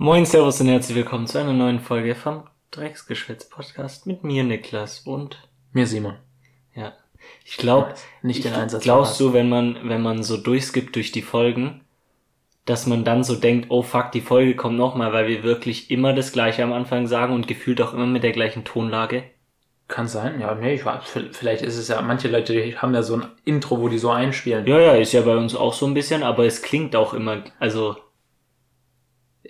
Moin, Servus und herzlich willkommen zu einer neuen Folge vom Drecksgeschwätz Podcast mit mir, Niklas und Mir Simon. ja. Ich glaube, Nicht den Einsatz glaubst du, wenn man, wenn man so durchskippt durch die Folgen, dass man dann so denkt, oh fuck, die Folge kommt nochmal, weil wir wirklich immer das gleiche am Anfang sagen und gefühlt auch immer mit der gleichen Tonlage? Kann sein, ja, nee, ich weiß, vielleicht ist es ja, manche Leute haben ja so ein Intro, wo die so einspielen. Ja, ja, ist ja bei uns auch so ein bisschen, aber es klingt auch immer, also,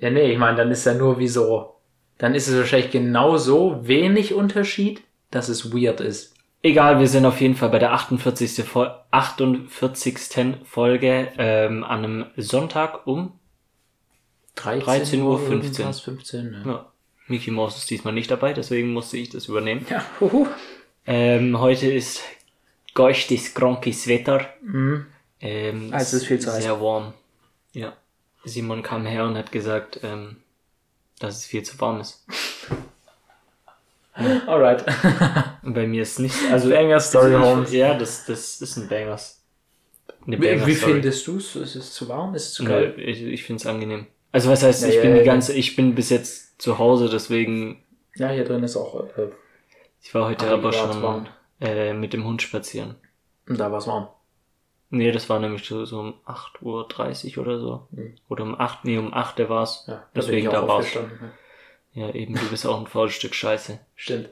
Ja, nee, ich meine, dann ist ja nur wie so, dann ist es wahrscheinlich genauso wenig Unterschied, dass es weird ist. Egal, wir sind auf jeden Fall bei der 48. Fol 48. Folge ähm, an einem Sonntag um 13:15 Uhr. irgendwas, 15, ja. Ja, Mickey Mouse ist diesmal nicht dabei, deswegen musste ich das übernehmen. Ja, huhu. Ähm, heute ist gochtes, gronkes Wetter. Mhm. Ähm, Ah, es ist viel zu heiß. Sehr warm. Ja. Simon kam her und hat gesagt, ähm, dass es viel zu warm ist. Alright. Und bei mir ist nicht, also Banger Story, Holmes. Ja, das, das ist ein Bangers. Eine Wie, wie Banger-Story. findest du es? Ist es zu warm? Ist es zu Nö, kalt? ich, ich finde es angenehm. Also was heißt, Ja, ich ja, bin ja, die ja. ganze, ich bin bis jetzt zu Hause, deswegen, Ja, hier drin ist auch, äh, ich war heute aber schon warm. äh, mit dem Hund spazieren. da war es warm. Nee, das war nämlich so, so um 8.30 Uhr oder so. Mhm. Oder um 8, nee, um 8 Uhr war's. Ja, Deswegen, da war's. aufgestanden. Ja, eben, du bist auch ein faules Stück Scheiße. Stimmt.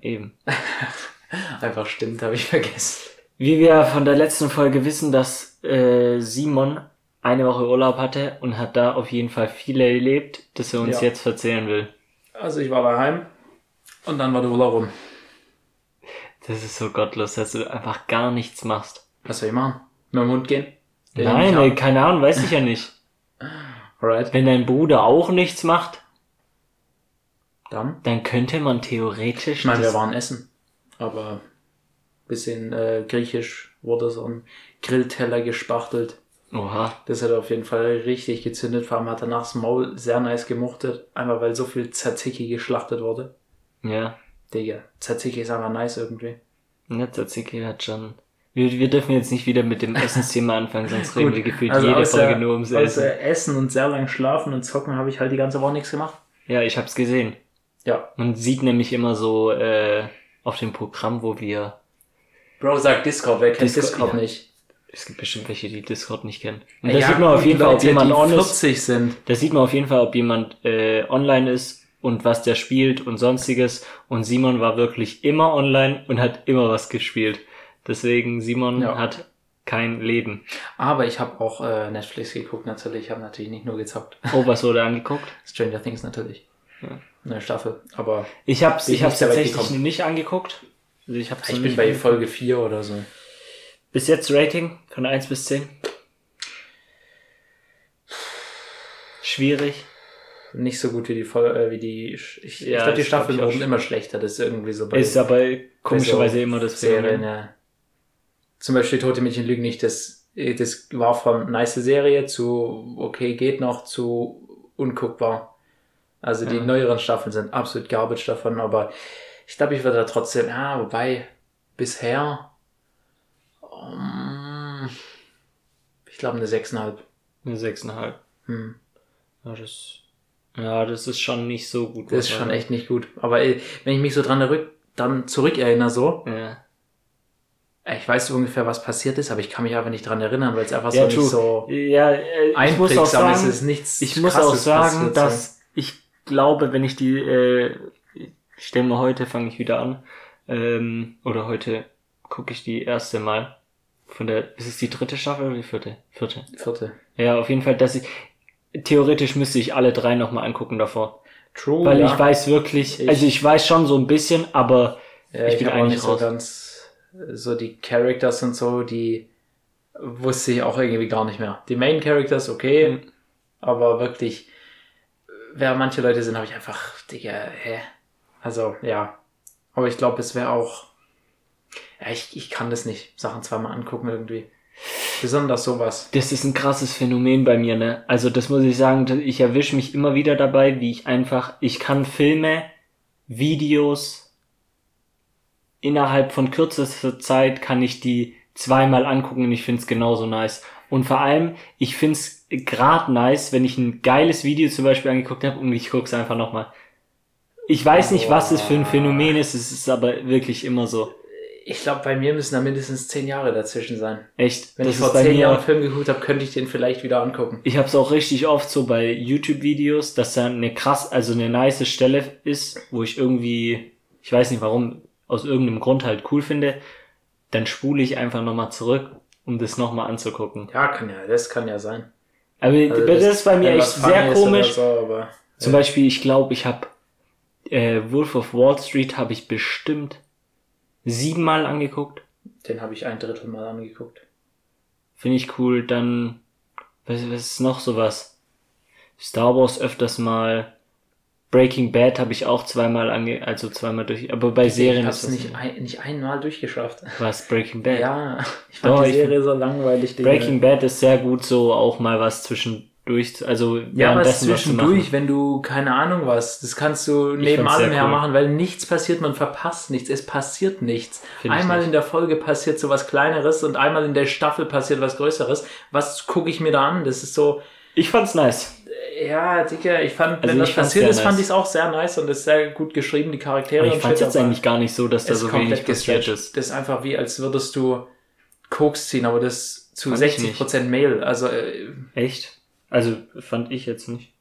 Eben. Einfach stimmt, habe ich vergessen. Wie wir von der letzten Folge wissen, dass äh, Simon eine Woche Urlaub hatte und hat da auf jeden Fall viel erlebt, das er uns Ja. jetzt erzählen will. Also ich war daheim und dann war der Urlaub rum. Das ist so gottlos, dass du einfach gar nichts machst. Was soll ich machen? Mit dem Hund gehen? Den Nein, ey, keine Ahnung, weiß ich ja nicht. Alright. Wenn dein Bruder auch nichts macht, Dann? dann könnte man theoretisch. Ich meine, wir waren essen. Aber bisschen äh, griechisch wurde so ein Grillteller gespachtelt. Oha. Das hat auf jeden Fall richtig gezündet. Vor allem hat danach das Maul sehr nice gemuchtet. Einfach weil so viel Tzatziki geschlachtet wurde. Ja. Digga, Tzatziki ist einfach nice irgendwie. Ja, Tzatziki hat schon. Wir, wir dürfen jetzt nicht wieder mit dem Essensthema anfangen, sonst reden wir gefühlt also jede außer- Folge nur ums Essen. Essen und sehr lang schlafen und zocken habe ich halt die ganze Woche nichts gemacht. Ja, ich hab's gesehen. Ja. Man sieht nämlich immer so äh, auf dem Programm, wo wir. Bro, sag Discord, wer kennt Discord, Discord, ja. nicht? Es gibt bestimmt welche, die Discord nicht kennen. Und da Ja, sieht man auf jeden Fall, ob jemand on ist. 40 sind. Da sieht man auf jeden Fall, ob jemand äh, online ist und was der spielt und sonstiges. Und Simon war wirklich immer online und hat immer was gespielt. Deswegen, Simon Ja. hat kein Leben. Aber ich habe auch äh, Netflix geguckt natürlich. Ich habe natürlich nicht nur gezockt. Oh, was wurde angeguckt? Stranger Things natürlich. Ja. Eine Staffel. Aber Ich hab's, Bin ich hab's tatsächlich gekommen. nicht angeguckt. Also ich hab's ich bin bei angeguckt. Folge 4 oder so. Bis jetzt Rating von 1 bis 10. Schwierig. Nicht so gut wie die Folge, äh, wie die. Ich, ich Ja, glaube, die Staffeln ich wurden immer schlechter. Das ist irgendwie so bei, Ist aber komischerweise immer das Serien, ja. Zum Beispiel Tote Mädchen lügen nicht. Das, das war von nice Serie zu okay, geht noch zu unguckbar. Also die Ja. neueren Staffeln sind absolut garbage davon, aber ich glaube, ich würde da trotzdem, ja, wobei, bisher, um, ich glaube eine 6,5. Eine 6,5. Hm. Ja, das, ja, das ist schon nicht so gut. Das ist schon echt nicht gut. Aber ey, wenn ich mich so dran dann zurückerinnere so. Ja. Ey, ich weiß ungefähr, was passiert ist, aber ich kann mich einfach nicht dran erinnern, weil es einfach Ja, so true. nicht so Ja, äh, ich muss auch einprägsam ist. sagen, Es ist nichts ich muss auch sagen, passiert, so. dass ich glaube, wenn ich die, äh, ich stelle mal heute, fange ich wieder an, ähm, oder heute gucke ich die erste Mal von der, ist es die dritte Staffel oder die vierte? Vierte. Vierte. Ja, auf jeden Fall, dass ich, theoretisch müsste ich alle drei nochmal angucken davor. True, Weil ja. ich weiß wirklich, Ich- also ich weiß schon so ein bisschen, aber ja, ich ich, bin eigentlich nicht so raus. ganz, so die Characters und so, die wusste ich auch irgendwie gar nicht mehr. Die Main Characters, okay, Mhm. aber wirklich, wer manche Leute sind, habe ich einfach, Digga, hä? Also, ja. Aber ich glaube, es wäre auch, ja, ich, ich kann das nicht, Sachen zweimal angucken irgendwie. Besonders sowas. Das ist ein krasses Phänomen bei mir, ne? Also das muss ich sagen, ich erwische mich immer wieder dabei, wie ich einfach, ich kann Filme, Videos innerhalb von kürzester Zeit kann ich die zweimal angucken und ich find's genauso nice. Und vor allem, ich find's grad nice, wenn ich ein geiles Video zum Beispiel angeguckt habe und ich guck's einfach nochmal. Ich weiß nicht, was es für ein Phänomen ist, es ist aber wirklich immer so. Ich glaube, bei mir müssen da mindestens zehn Jahre dazwischen sein. Echt. Wenn das ich vor zehn Jahren einen Film geguckt habe, könnte ich den vielleicht wieder angucken. Ich habe es auch richtig oft so bei YouTube-Videos, dass da eine krass, also eine nice Stelle ist, wo ich irgendwie, ich weiß nicht warum, aus irgendeinem Grund halt cool finde, dann spule ich einfach nochmal zurück, um das nochmal anzugucken. Ja, kann ja, das kann ja sein. Aber Also das, ist bei mir echt sehr komisch. So, aber, Zum Beispiel, ich glaube, ich habe äh, Wolf of Wall Street habe ich bestimmt siebenmal angeguckt. den habe ich ein Drittel mal angeguckt. Finde ich cool. Dann, was, was ist noch sowas? Star Wars öfters mal. Breaking Bad habe ich auch zweimal ange, also zweimal durch, aber bei Serien ich ist hab's das nicht, ein, nicht einmal durchgeschafft. was Breaking Bad. Ja, ich fand Doch, die ich Serie so langweilig. Digga. Breaking Bad ist sehr gut, so auch mal was zwischendurch, also Ja, zu zwischendurch, wenn du, keine Ahnung was, das kannst du neben allem her cool. machen, weil nichts passiert, man verpasst nichts, es passiert nichts. Find ich einmal nicht. in der Folge passiert so was Kleineres und einmal in der Staffel passiert was Größeres. Was gucke ich mir da an? Das ist so, Ich fand's nice. Ja, Digga, ich fand, Also wenn das passiert ist, fand nice. ich es auch sehr nice und ist sehr gut geschrieben, die Charaktere Aber ich fand's shit, jetzt eigentlich gar nicht so, dass da es so wenig passiert ist. Das ist einfach wie, als würdest du Koks ziehen, aber das zu Fand ich 60% Mehl. Also, äh, Echt? Also fand ich jetzt nicht.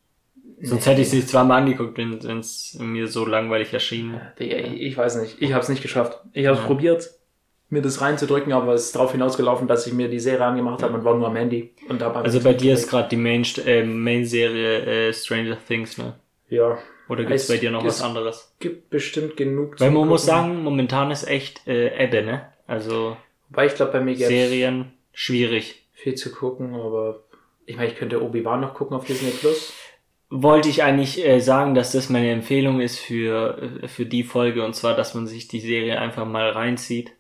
Sonst hätte ich es nicht zweimal angeguckt, wenn es mir so langweilig erschien. Digga, ich, ich weiß nicht. Ich habe es nicht geschafft. Ich habe es Ja. probiert, mir das reinzudrücken, aber es ist darauf hinausgelaufen, dass ich mir die Serie angemacht habe und war nur am Handy. Und dabei Also bei dir ist gerade die Main, äh, Main-Serie äh, Stranger Things, ne? Ja, Oder gibt's Es bei dir noch was anderes? gibt bestimmt genug Weil man muss Gucken. sagen, momentan ist echt äh, Ebbe, ne? Also Wobei ich glaube, bei mir Serien schwierig. viel zu gucken, aber ich meine, ich könnte Obi-Wan noch gucken auf Disney Plus. Wollte ich eigentlich äh, sagen, dass das meine Empfehlung ist für, äh, für die Folge und zwar, dass man sich die Serie einfach mal reinzieht.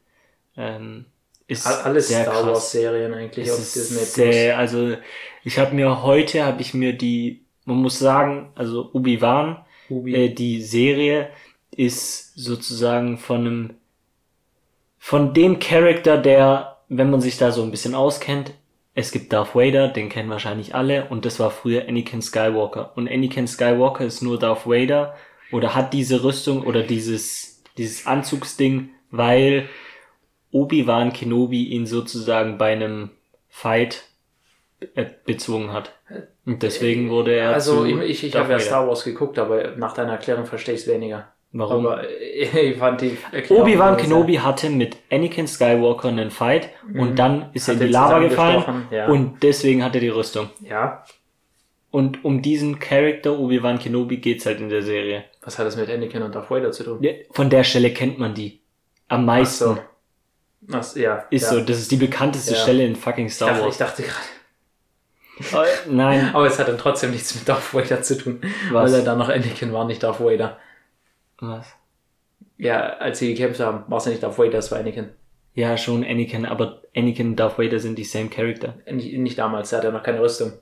Ähm, ist All- Alles sehr Star. Wars Serien eigentlich Es auf Disney Plus. sehr, also ich habe mir heute habe ich mir die, man muss sagen, also Obi-Wan, Ubi. äh, die Serie ist sozusagen von einem von dem Charakter, der, wenn man sich da so ein bisschen auskennt, es gibt Darth Vader, den kennen wahrscheinlich alle, und das war früher Anakin Skywalker. Und Anakin Skywalker ist nur Darth Vader oder hat diese Rüstung oder dieses, dieses Anzugsding, weil Obi-Wan Kenobi ihn sozusagen bei einem Fight äh, bezwungen hat. Und deswegen wurde er also zu ich, ich, habe ja. Star Wars geguckt, aber nach deiner Erklärung verstehe ich es weniger. Warum? Aber ich fand die Erklärung Obi-Wan Kenobi hatte mit Anakin Skywalker einen Fight und dann ist er in Hat die Lava gefallen ja. und deswegen hat er die Rüstung. Ja, Und um diesen Charakter Obi-Wan Kenobi geht's halt in der Serie. was hat das mit Anakin und Darth Vader zu tun? Ja, Von der Stelle kennt man die. Am meisten. so. So, ja. Ist ja. so, das ist die bekannteste Ja. Stelle in fucking Ich Star dachte, ich Wars. dachte gerade. Äh, Nein, Aber es hat dann trotzdem nichts mit Darth Vader zu tun. Was? Weil er dann noch Anakin war, nicht Darth Vader. was? Ja, als sie gekämpft haben, war es ja nicht Darth Vader, es war Anakin. Ja, schon Anakin, aber Anakin und Darth Vader sind die same Character. Nicht, nicht damals, er hatte noch keine Rüstung.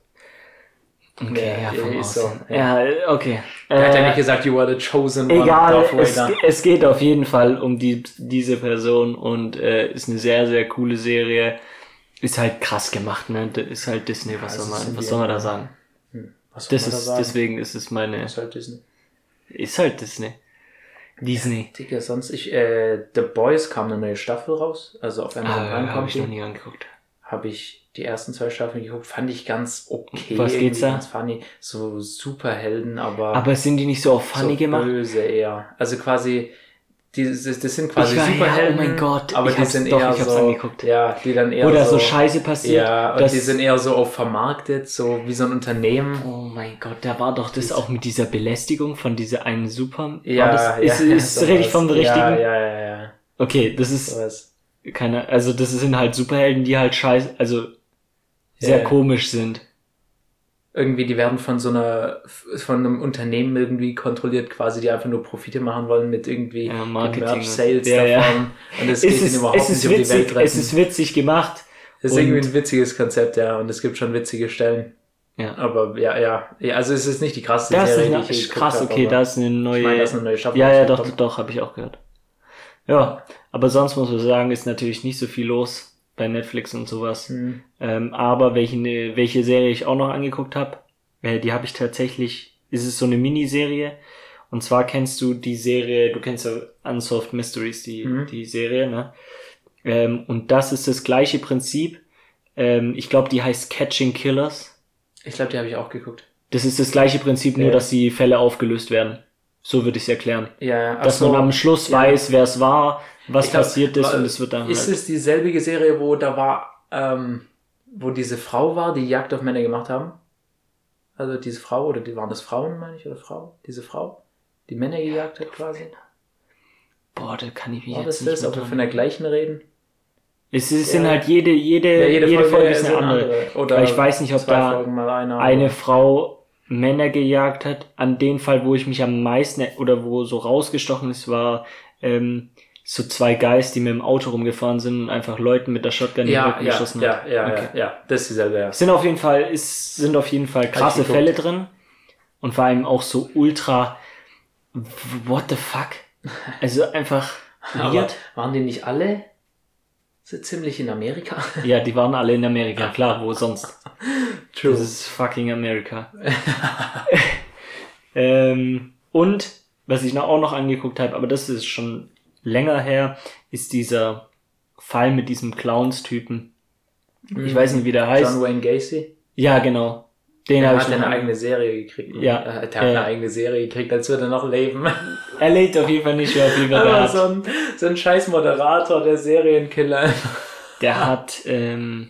Okay, Ja, ja, ist so, Aussehen. Ja, okay. Er hat ja Äh, nicht gesagt, you are the chosen one, Egal, es, es geht auf jeden Fall um die, diese Person und äh, ist eine sehr, sehr coole Serie. Ist halt krass gemacht, ne? Ist halt Disney, was Ja, soll man, was soll man da sagen? Was soll Das man da ist, sagen? deswegen ist es meine, ist halt Disney. ist halt Disney. Disney. Digga, sonst, ich, äh, The Boys kam eine neue Staffel raus, also auf Amazon Ah, habe ich noch nie angeguckt. Habe ich die ersten zwei Staffeln geguckt, fand ich ganz okay. Was geht's da? Ganz funny. So Superhelden, aber, Aber sind die nicht so auf funny so gemacht? böse eher. Also quasi, die, das, das sind quasi Ich war- ja, Superhelden. oh mein Gott, aber die sind doch, eher ich hab's so, angeguckt. ja, die dann eher Oder so, so Scheiße passiert. Ja, und die sind eher so auf vermarktet, so wie so ein Unternehmen. Oh mein Gott, da war doch das auch mit dieser Belästigung von dieser einen Super. Ja, das, ja, ist, ja, ist sowas. ich vom richtigen? Ja, ja, ja, ja. Okay, das ist Sowas. keine, also das sind halt Superhelden, die halt scheiße, also sehr Ja. komisch sind. Irgendwie, die werden von so einer, von einem Unternehmen irgendwie kontrolliert, quasi, die einfach nur Profite machen wollen mit irgendwie Ja, Marketing Sales Ja, ja. davon. Und es Es geht ihnen ist, überhaupt es ist nicht um die Welt es ist witzig gemacht. Es ist und- irgendwie ein witziges Konzept, ja, und es gibt schon witzige Stellen. Ja. Aber ja, ja, ja also es ist nicht die krasseste Das ist Serie, eine, die ich geguckt krass, habe, okay, da ist eine neue. Ich meine, da ist eine neue Staffel. ja, ja, doch, rausgekommen. doch, habe ich auch gehört. Ja, aber sonst muss man sagen, ist natürlich nicht so viel los bei Netflix und sowas. Hm. Ähm, aber welche, ne- welche Serie ich auch noch angeguckt habe, äh, die habe ich tatsächlich, ist es so eine Miniserie. Und zwar kennst du die Serie, du kennst ja Unsolved Mysteries, die, Mhm. die Serie, ne? Ähm, und das ist das gleiche Prinzip. Ähm, ich glaube, die heißt Catching Killers. Ich glaube, die habe ich auch geguckt. Das ist das gleiche Prinzip, nur Ja. dass die Fälle aufgelöst werden. So würde ich es erklären. Ja, Dass so. man am Schluss ja. weiß, wer es war, was glaub, passiert ist und es wird dann Ist halt. es dieselbige Serie, wo da war, ähm, wo diese Frau war, die Jagd auf Männer gemacht haben? Also diese Frau, oder die waren das Frauen, meine ich, oder Frau? Diese Frau, die Männer gejagt hat quasi. Boah, da kann ich mich War jetzt das nicht ob wir von der gleichen reden? Es ist, sind Ja. halt jede, jede, Ja, jede, Folge, ist eine andere. Oder Weil ich weiß nicht, ob da Folgen mal einer, Eine aber- Frau Männer gejagt hat. An den Fall, wo ich mich am meisten oder wo so rausgestochen ist, war ähm, so zwei Guys, die mit dem Auto rumgefahren sind und einfach Leuten mit der Shotgun in den Ja, Rücken ja, geschossen ja, hat. ja, Okay. ja, ja, das ist dieselbe, ja. Sind auf jeden Fall, es sind auf jeden Fall krasse. Fälle drin. Und vor allem auch so ultra, what the fuck? Also einfach weird. waren die nicht alle so ziemlich in Amerika? Ja, die waren alle in Amerika, klar, wo sonst? True. Das ist fucking Amerika. ähm, und was ich noch auch noch angeguckt habe, aber das ist schon länger her, ist dieser Fall mit diesem Clowns-Typen. Ich weiß nicht, wie der heißt. John Wayne Gacy. Ja, genau. Den ich hat eine eigene Serie gekriegt. Ja. Der hat Ja. eine eigene Serie gekriegt, als würde er noch leben. Er lebt auf jeden Fall nicht mehr viel, Aber hat. so ein, so ein scheiß Moderator, der Serienkiller. Der hat, ähm,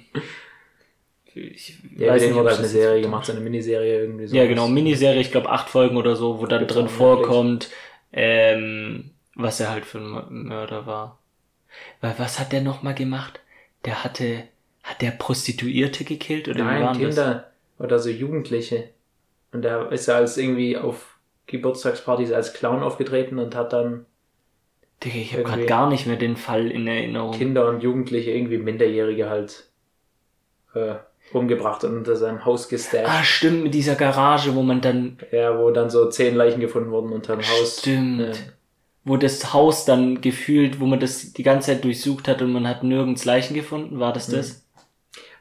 ich Ja, weiß nicht, ob halt eine Serie gemacht, so eine Miniserie irgendwie so. Ja, genau, Miniserie, ich glaube acht Folgen oder so, wo dann Gibt's drin vorkommt, ähm, was er halt für ein Mör- Mörder war. Weil was hat der nochmal gemacht? Der hatte, hat der Prostituierte gekillt oder wie Nein, war das? Oder so Jugendliche. Und da ist er als irgendwie auf Geburtstagspartys als Clown aufgetreten und hat dann Digga, ich habe gerade gar nicht mehr den Fall in Erinnerung. Kinder und Jugendliche, irgendwie Minderjährige halt äh, umgebracht und unter seinem Haus gestasht. Ah, stimmt, mit dieser Garage, wo man dann, Ja, wo dann so zehn Leichen gefunden wurden unter dem Haus. stimmt, Ja. wo das Haus dann gefühlt, wo man das die ganze Zeit durchsucht hat und man hat nirgends Leichen gefunden, war das Mhm. das?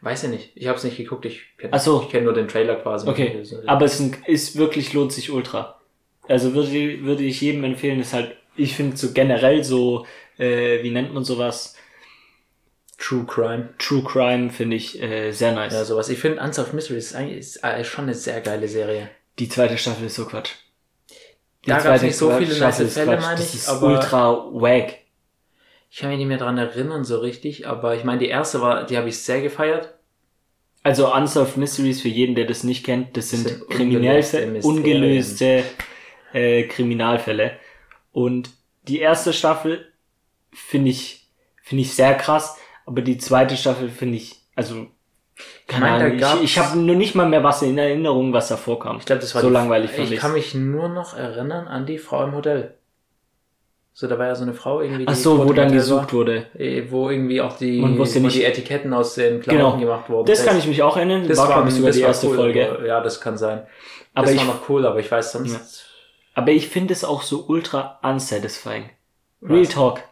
Weiß ich nicht. Ich habe es nicht geguckt. Ich kenne so. ich kenn nur den Trailer quasi. Okay, Also, aber es ist, ist wirklich, lohnt sich ultra. Also würde, würde ich jedem empfehlen, ist halt, ich finde so generell so, äh, wie nennt man sowas? True Crime. True Crime finde ich äh, sehr nice. Ja, sowas. Ich finde Unsolved Mysteries ist eigentlich ist, äh, schon eine sehr geile Serie. Die zweite Staffel ist so Quatsch. Die Da gab's zweite nicht so viele Staffel nice Fälle, meine Das ich, ist aber- ultra wack. Ich kann mich nicht mehr dran erinnern so richtig, aber ich meine, die erste war, die habe ich sehr gefeiert. Also Unsolved Mysteries, für jeden, der das nicht kennt, das sind, sind ungelöste ungelöste äh, Kriminalfälle. Und die erste Staffel finde ich, finde ich sehr krass, aber die zweite Staffel finde ich, also, keine meine, Ahnung, ich, ich habe nur nicht mal mehr was in Erinnerung, was da vorkam. Ich glaube, das war So die, langweilig fand Ich ich's. kann mich nur noch erinnern an die Frau im Hotel. So, da war ja so eine Frau irgendwie. Ach die so, tot wo dann gesucht wurde. War, eh, wo irgendwie auch die, Man wusste nicht- die Etiketten aus den Klamotten Genau. gemacht wurden. Das kann ich mich auch erinnern, das war, war, glaube ich, sogar das die erste cool, Folge. Ja, das kann sein. Aber das ich, war noch cool, aber ich weiß sonst. aber ich finde es auch so ultra unsatisfying. Real Was? Talk.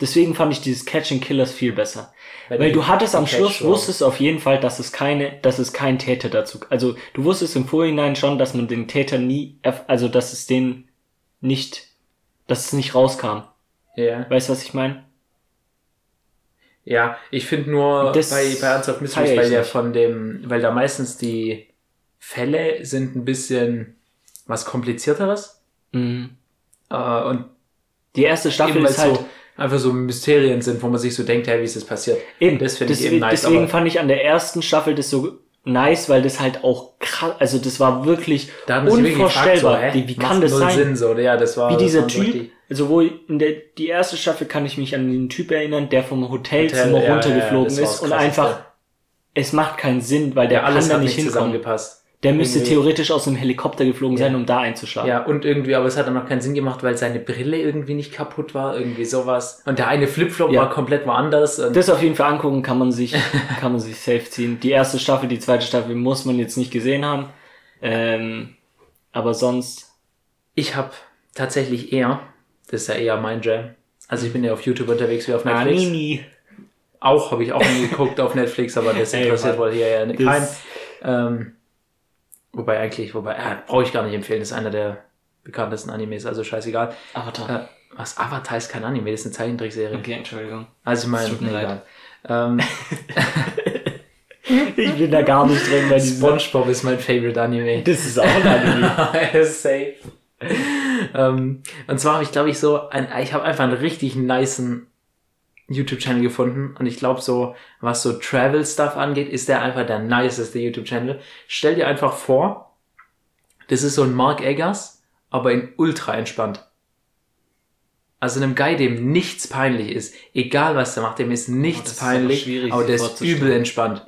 Deswegen fand ich dieses Catching Killers viel besser. Wenn Weil du hattest am Schluss, war. wusstest auf jeden Fall, dass es keine, dass es kein Täter dazu, also du wusstest im Vorhinein schon, dass man den Täter nie, also dass es den nicht, dass es nicht rauskam. Ja. Weißt du, was ich meine? Ja, ich finde nur Das bei, bei Unsolved Mysteries, weil ja von dem, weil da meistens die Fälle sind ein bisschen was komplizierteres. Mhm. Äh, und Die erste Staffel ist halt, so einfach so Mysterien sind, wo man sich so denkt, hey, wie ist das passiert? eben, das finde ich deswegen, eben nice, deswegen fand ich an der ersten Staffel das so nice, weil das halt auch krass, also das war wirklich Da wirklich gefragt, unvorstellbar. so, wie wie kann das sein? Sinn, so, ja, das war, wie dieser Typ, richtig- also wo in der die erste Staffel kann ich mich an den Typ erinnern, der vom Hotelzimmer Hotel, ja, runtergeflogen ja, war ist und einfach es macht keinen Sinn, weil der ja, alles kann da nicht hinkommen. zusammengepasst. Der müsste Irgendwie- theoretisch aus einem Helikopter geflogen sein, Ja. um da einzuschlagen. Ja, und irgendwie, aber es hat dann noch keinen Sinn gemacht, weil seine Brille irgendwie nicht kaputt war, irgendwie sowas. Und der eine Flipflop Ja. war komplett woanders. Das auf jeden Fall angucken kann man sich, kann man sich safe ziehen. Die erste Staffel, die zweite Staffel muss man jetzt nicht gesehen haben. Ähm, aber sonst, Ich habe tatsächlich eher, das ist ja eher mein Jam. Also ich bin ja auf YouTube unterwegs wie auf Netflix. Anime. auch, habe ich auch nie geguckt auf Netflix, aber das interessiert wohl hier ja keinen. Ähm, wobei eigentlich, wobei, äh, brauche ich gar nicht empfehlen, das ist einer der bekanntesten Animes, also scheißegal. Avatar. Äh, was, Avatar ist kein Anime, das ist eine Zeichentrickserie. Okay, Entschuldigung. Also ich meine, tut mir leid. Ähm, Ich bin da gar nicht drin diesem. Spongebob ist mein favorite Anime. Das ist auch ein Anime. Safe. ähm, und zwar habe ich, glaube ich, so ein, ich habe einfach einen richtig nicen YouTube-Channel gefunden und ich glaube so, was so Travel-Stuff angeht, ist der einfach der niceste YouTube-Channel. Stell dir einfach vor, das ist so ein Mark Eggers, aber in ultra entspannt. Also einem Guy, dem nichts peinlich ist, egal was der macht, dem ist Oh, nichts ist aber peinlich, schwierig, aber sich der ist übel entspannt.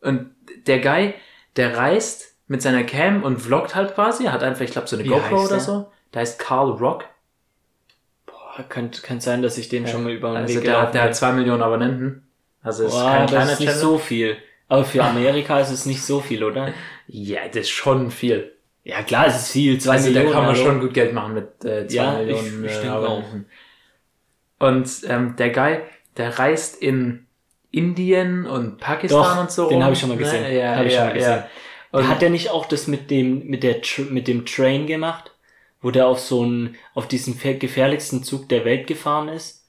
Und der Guy, der reist mit seiner Cam und vloggt halt quasi, hat einfach, ich glaube, so eine Wie GoPro oder der? so. Der heißt Carl Rock. Könnte, könnte sein, dass ich den schon mal über den Also Weg der, gelaufen der hat zwei Millionen Abonnenten. Also ist Boah, kein das kleiner ist nicht Channel. so viel. Aber für Amerika ist es nicht so viel, oder? Ja, das ist schon viel. Ja, klar, es ist viel. Zwei also Millionen. da kann man hallo. schon gut Geld machen mit äh, zwei Ja, Millionen ich äh, Abonnenten. Und ähm, der Guy, der reist in Indien und Pakistan Doch, und so. den habe ich schon mal gesehen. Ne? Ja, Hab ich ja, schon mal gesehen. ja. Und Hat der nicht auch das mit dem, mit der, mit dem Train gemacht? Wo der auf so einen, auf diesen gefährlichsten Zug der Welt gefahren ist?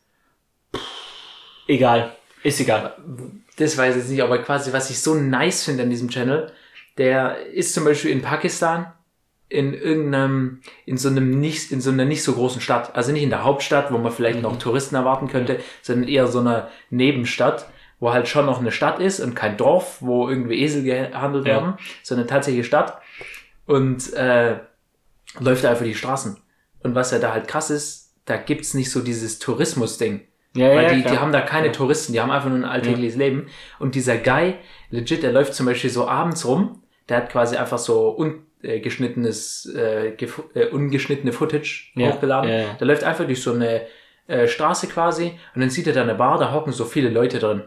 Egal. Ist egal. das weiß ich jetzt nicht, aber quasi, was ich so nice finde an diesem Channel, der ist zum Beispiel in Pakistan in irgendeinem, in so einem nicht, in so einer nicht so großen Stadt. Also nicht in der Hauptstadt, wo man vielleicht Mhm. noch Touristen erwarten könnte, sondern eher so einer Nebenstadt, wo halt schon noch eine Stadt ist und kein Dorf, wo irgendwie Esel gehandelt Ja. werden, sondern eine tatsächliche Stadt. Und äh, läuft da einfach die Straßen. Und was ja da halt krass ist, da gibt's nicht so dieses Tourismus-Ding. Ja, Weil die, klar. die haben da keine Ja. Touristen, die haben einfach nur ein alltägliches Leben. Und dieser Guy, legit, der läuft zum Beispiel so abends rum, der hat quasi einfach so ungeschnittenes, äh, äh, ungeschnittene Footage Ja, hochgeladen. ja, ja. Der läuft einfach durch so eine äh, Straße quasi und dann sieht er da eine Bar, da hocken so viele Leute drin.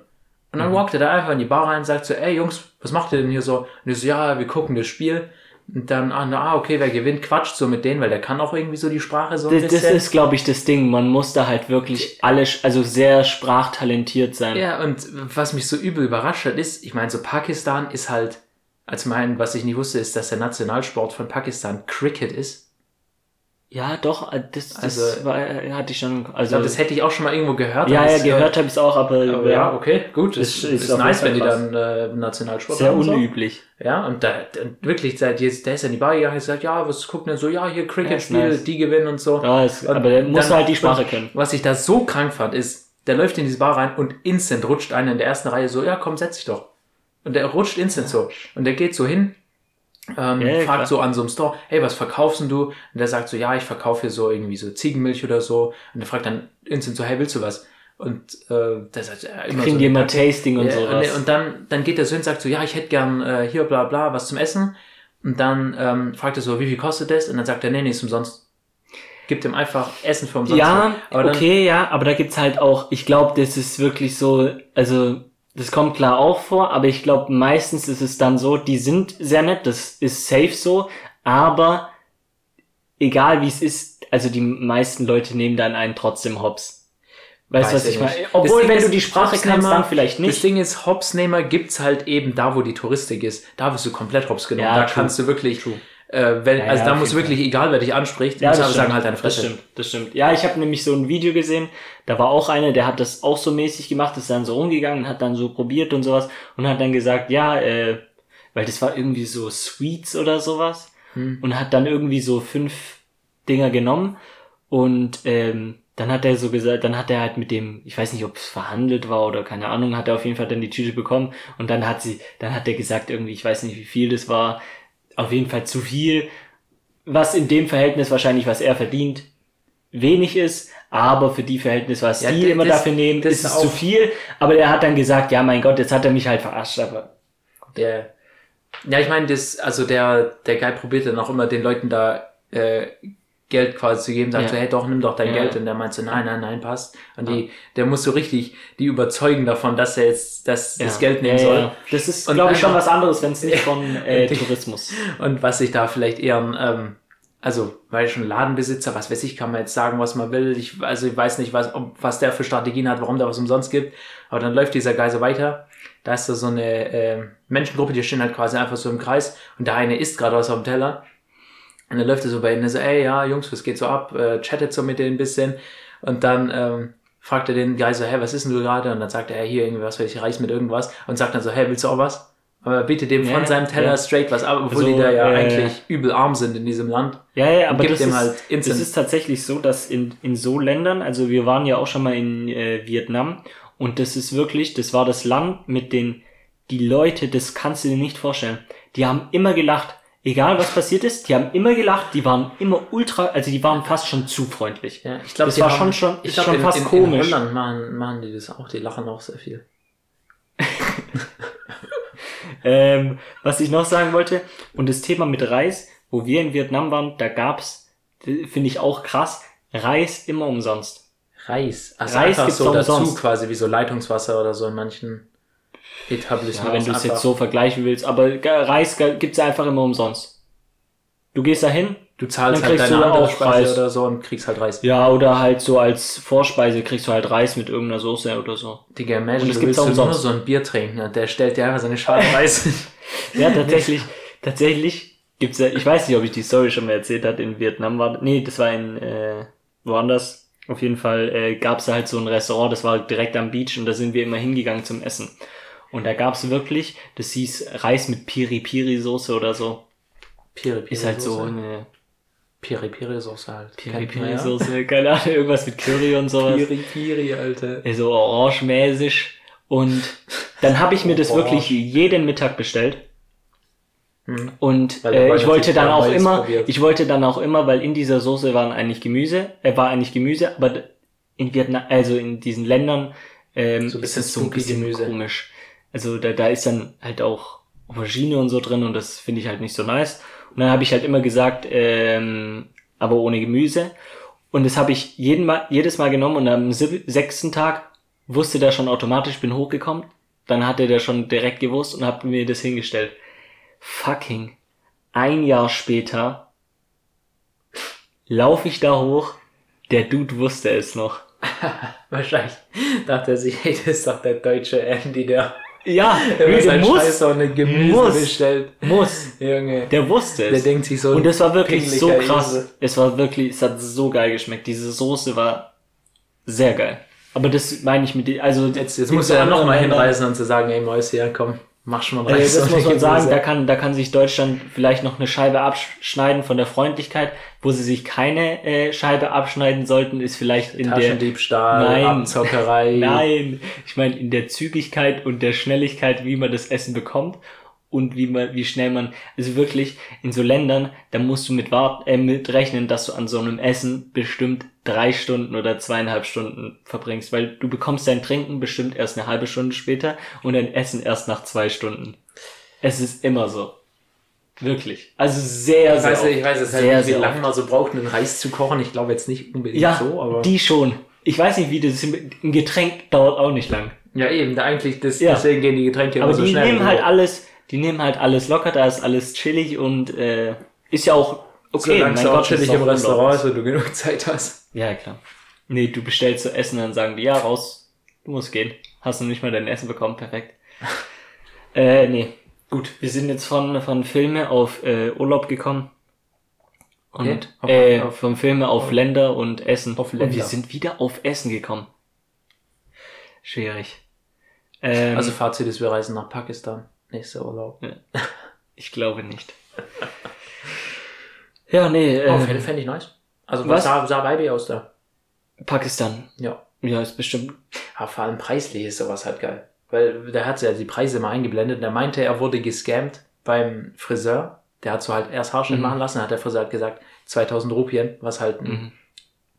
Und dann Mhm. walkt er da einfach in die Bar rein und sagt so, ey Jungs, was macht ihr denn hier so? Und die so, ja, wir gucken das Spiel. Und dann, ah, na, ah, okay, wer gewinnt, quatscht so mit denen, weil der kann auch irgendwie so die Sprache so ein Das, das bisschen. ist, glaube ich, das Ding. Man muss da halt wirklich alle, also sehr sprachtalentiert sein. Ja, und was mich so übel überrascht hat, ist, ich meine, so Pakistan ist halt, als mein, was ich nicht wusste, ist, dass der Nationalsport von Pakistan Cricket ist. Ja, doch, äh, das, das Also- war, äh, hatte ich schon, Ich also, glaube, das hätte ich auch schon mal irgendwo gehört. ja, ja, es, gehört habe ich es auch, aber, äh, aber ja, okay, gut. Ist- ist, ist ist, nice, wenn die dann äh, Nationalsport sehr haben. und So. unüblich. Ja, und da, da wirklich, der, der ist der ist in die Bar gegangen und gesagt, ja, was guckt denn so, ja, hier Cricket-Spiel, Ja, ist nice. die gewinnen und so. Ja, es, Und aber der muss dann- halt die Sprache und können. Was ich da so krank fand, ist, der läuft in diese Bar rein und instant rutscht einer in der ersten Reihe so, ja, komm, setz dich doch. Und der rutscht instant so. Und der geht so hin, ähm, Ja, fragt klar. so an so einem Store, hey, was verkaufst du? Und der sagt so, ja, ich verkaufe hier so irgendwie so Ziegenmilch oder so. Und der fragt dann instant so, hey, willst du was? Und äh, der sagt, ja, immer Kriegen so, die immer. Tasting und Ja, sowas. Und, und dann, dann geht er so hin und sagt so, ja, ich hätte gern äh, hier bla bla was zum Essen. Und dann ähm, fragt er so, wie viel kostet das? Und dann sagt er, nee, nee, ist umsonst. Gibt ihm einfach Essen für umsonst. Ja, aber dann, okay, ja, aber da gibt's halt auch, ich glaube, das ist wirklich so, also das kommt klar auch vor, aber ich glaube, meistens ist es dann so, die sind sehr nett, das ist safe so, aber egal wie es ist, also die meisten Leute nehmen dann einen trotzdem hops. Weißt du, was ich meine? Obwohl, Das Ding wenn du ist, die Sprache kannst, Hopsnehmer- dann vielleicht Das nicht. Ding ist, Hopsnehmer gibt's halt eben da, wo die Touristik ist. Da wirst du komplett Hops genommen. Ja, da true. kannst du wirklich, True. Äh, wenn, Ja, also ja, da muss wirklich, egal wer dich anspricht, Ja, muss das sagen halt deine Das Fresse. stimmt, das stimmt. Ja, ich habe nämlich so ein Video gesehen, da war auch einer, der hat das auch so mäßig gemacht, ist dann so rumgegangen, hat dann so probiert und sowas und hat dann gesagt, ja, äh, weil das war irgendwie so Sweets oder sowas Hm. und hat dann irgendwie so fünf Dinger genommen und ähm, dann hat er so gesagt, dann hat er halt mit dem, ich weiß nicht, ob es verhandelt war oder keine Ahnung, hat er auf jeden Fall dann die Tüte bekommen und dann hat sie, dann hat er gesagt irgendwie, ich weiß nicht, wie viel das war, auf jeden Fall zu viel, was in dem Verhältnis wahrscheinlich, was er verdient, wenig ist, aber für die Verhältnis, was Ja, die das- immer dafür nehmen, das ist es zu viel. Aber er hat dann gesagt, ja, mein Gott, jetzt hat er mich halt verarscht, aber Ja, ja ich meine, das, also der, der Guy probiert dann auch immer den Leuten da äh, Geld quasi zu geben, sagt Ja. so, hey doch, nimm doch dein Ja. Geld. Und der meint so, nein, nein, nein, passt. Und die, der muss so richtig die überzeugen davon, dass er jetzt das, das ja. Geld nehmen ja, soll. Ja. Das ist, glaube ich, schon was anderes, wenn es nicht von äh, Tourismus. Und was ich da vielleicht eher, ähm, also, weil schon Ladenbesitzer, was weiß ich, kann man jetzt sagen, was man will. Ich, also ich weiß nicht, was, ob, was der für Strategien hat, warum da was umsonst gibt. Aber dann läuft dieser Geise weiter. Da ist da so eine äh, Menschengruppe, die stehen halt quasi einfach so im Kreis und der eine isst gerade was auf dem Teller. Und dann läuft er so bei ihnen so, ey, ja, Jungs, was geht so ab? Äh, chattet so mit denen ein bisschen. Und dann ähm, fragt er den Guy so, hey, was ist denn du gerade? Und dann sagt er, hey, hier irgendwie was, weiß ich, Reis mit irgendwas. Und sagt dann so, hey, willst du auch was? Aber er bietet dem Ja, von seinem Teller ja. straight was ab, obwohl Also, die da ja äh, eigentlich übel arm sind in diesem Land. Ja, ja, aber das ist, halt das ist tatsächlich so, dass in, in so Ländern, also wir waren ja auch schon mal in äh, Vietnam und das ist wirklich, das war das Land mit den, die Leute, das kannst du dir nicht vorstellen. Die haben immer gelacht, egal was passiert ist, die haben immer gelacht, die waren immer ultra, also die waren fast schon zu freundlich. Ja, ich glaube, Das war schon- schon- ich glaub, schon in, fast in, komisch. In Holland machen, machen die das auch, die lachen auch sehr viel. Ähm, was ich noch sagen wollte, und das Thema mit Reis, wo wir in Vietnam waren, da gab's, finde ich auch krass, Reis immer umsonst. Reis. Also Reis einfach gibt's so auch dazu, umsonst. quasi wie so Leitungswasser oder so in manchen Etablissements. Ja, wenn du es jetzt so vergleichen willst, aber Reis gibt's einfach immer umsonst. Du gehst da hin, Du zahlst Dann halt deine du andere auch Speise Reis. oder so und kriegst halt Reis. ja, oder halt so als Vorspeise kriegst du halt Reis mit irgendeiner Soße oder so. Digga, imagine, Und es du gibt's auch nur so ein Bier trinken und der stellt dir einfach seine Schale Reis. Ja, tatsächlich, tatsächlich gibt's ja, ich weiß nicht, ob ich die Story schon mal erzählt hat, in Vietnam war, nee, das war in, äh, woanders. Auf jeden Fall äh, gab's da halt so ein Restaurant, das war direkt am Beach und da sind wir immer hingegangen zum Essen. Und da gab's wirklich, das hieß Reis mit Piri-Piri-Soße oder so. Piri Piri Ist halt so eine Piri Piri Soße halt. Piri-Piri-Soße, keine Ahnung, irgendwas mit Curry und sowas. Piri Piri, Alter. so Also orange-mäßig. Und dann habe ich mir das Orange. wirklich jeden Mittag bestellt. Hm. Und äh, ich wollte dann auch immer, probiert. ich wollte dann auch immer, weil in dieser Soße waren eigentlich Gemüse, äh, war eigentlich Gemüse, aber in Vietnam, also in diesen Ländern ähm, So ist es so ein bisschen Gemüse. komisch. Also da, da ist dann halt auch Aubergine und so drin und das finde ich halt nicht so nice. Und dann habe ich halt immer gesagt, ähm, aber ohne Gemüse. Und das habe ich jeden Mal, jedes Mal genommen und am sechsten Tag wusste der schon automatisch, bin hochgekommen. Dann hatte der schon direkt gewusst und hat mir das hingestellt. Fucking ein Jahr später laufe ich da hoch. Der Dude wusste es noch. Wahrscheinlich dachte er sich, hey, das ist doch der deutsche Andy, der Ja, der der sein muss, Scheiß ohne Gemüse muss. bestellt. muss. Junge. Der wusste Der es. denkt sich so. Und es war wirklich so krass. Esel. Es war wirklich, es hat so geil geschmeckt. Diese Soße war sehr geil. Aber das meine ich mit, also Jetzt, jetzt muss er ja nochmal hinreisen und zu sagen, ey Mäuse, ja komm, mach schon mal Äh, Reis das muss man sagen, da kann, da kann sich Deutschland vielleicht noch eine Scheibe abschneiden von der Freundlichkeit. Wo sie sich keine äh, Scheibe abschneiden sollten, ist vielleicht in der Taschendiebstahl, Nein. Abzockerei. Nein, ich meine in der Zügigkeit und der Schnelligkeit, wie man das Essen bekommt und wie man, wie schnell man, also wirklich in so Ländern, da musst du mit wart, äh, mit rechnen, dass du an so einem Essen bestimmt drei Stunden oder zweieinhalb Stunden verbringst, weil du bekommst dein Trinken bestimmt erst eine halbe Stunde später und dein Essen erst nach zwei Stunden. Es ist immer so. Wirklich. Also sehr, Ich sehr weiß, oft. ich weiß jetzt halt sehr, nicht, wie lange man so braucht, einen Reis zu kochen. Ich glaube jetzt nicht unbedingt Ja, so, aber. die schon. Ich weiß nicht, wie das ein Getränk dauert auch nicht lang. ja, eben, da eigentlich, das, Ja. deswegen gehen die Getränke Aber immer so die schnell. nehmen halt alles, die nehmen halt alles locker, da ist alles chillig und äh, ist ja auch okay. Solange es auch das chillig im Restaurant ist und du genug Zeit hast. Ja, klar. Nee, du bestellst zu essen, dann sagen die, ja, raus, du musst gehen. Hast du nicht mal dein Essen bekommen, perfekt. äh, nee. Gut, wir sind jetzt von, von Filme auf äh, Urlaub gekommen. Und Okay. Auf- äh, auf- von Filme auf Länder und Essen. Auf Und wir Länder. sind wieder auf Essen gekommen. Schwierig. Ähm, Also Fazit ist, wir reisen nach Pakistan. Nächster Urlaub. ich glaube nicht. ja, nee, Oh, äh, fände fänd ich nice. Also was? was sah, sah aus da? Pakistan. Ja. Ja, ist bestimmt. Aber vor allem preislich ist sowas halt geil. Weil der hat ja die Preise mal eingeblendet. Der meinte, er wurde gescammt beim Friseur. Der hat so halt erst Haarschnitt Mhm. machen lassen. Hat der Friseur halt gesagt, 2000 Rupien, was halt ein Mhm.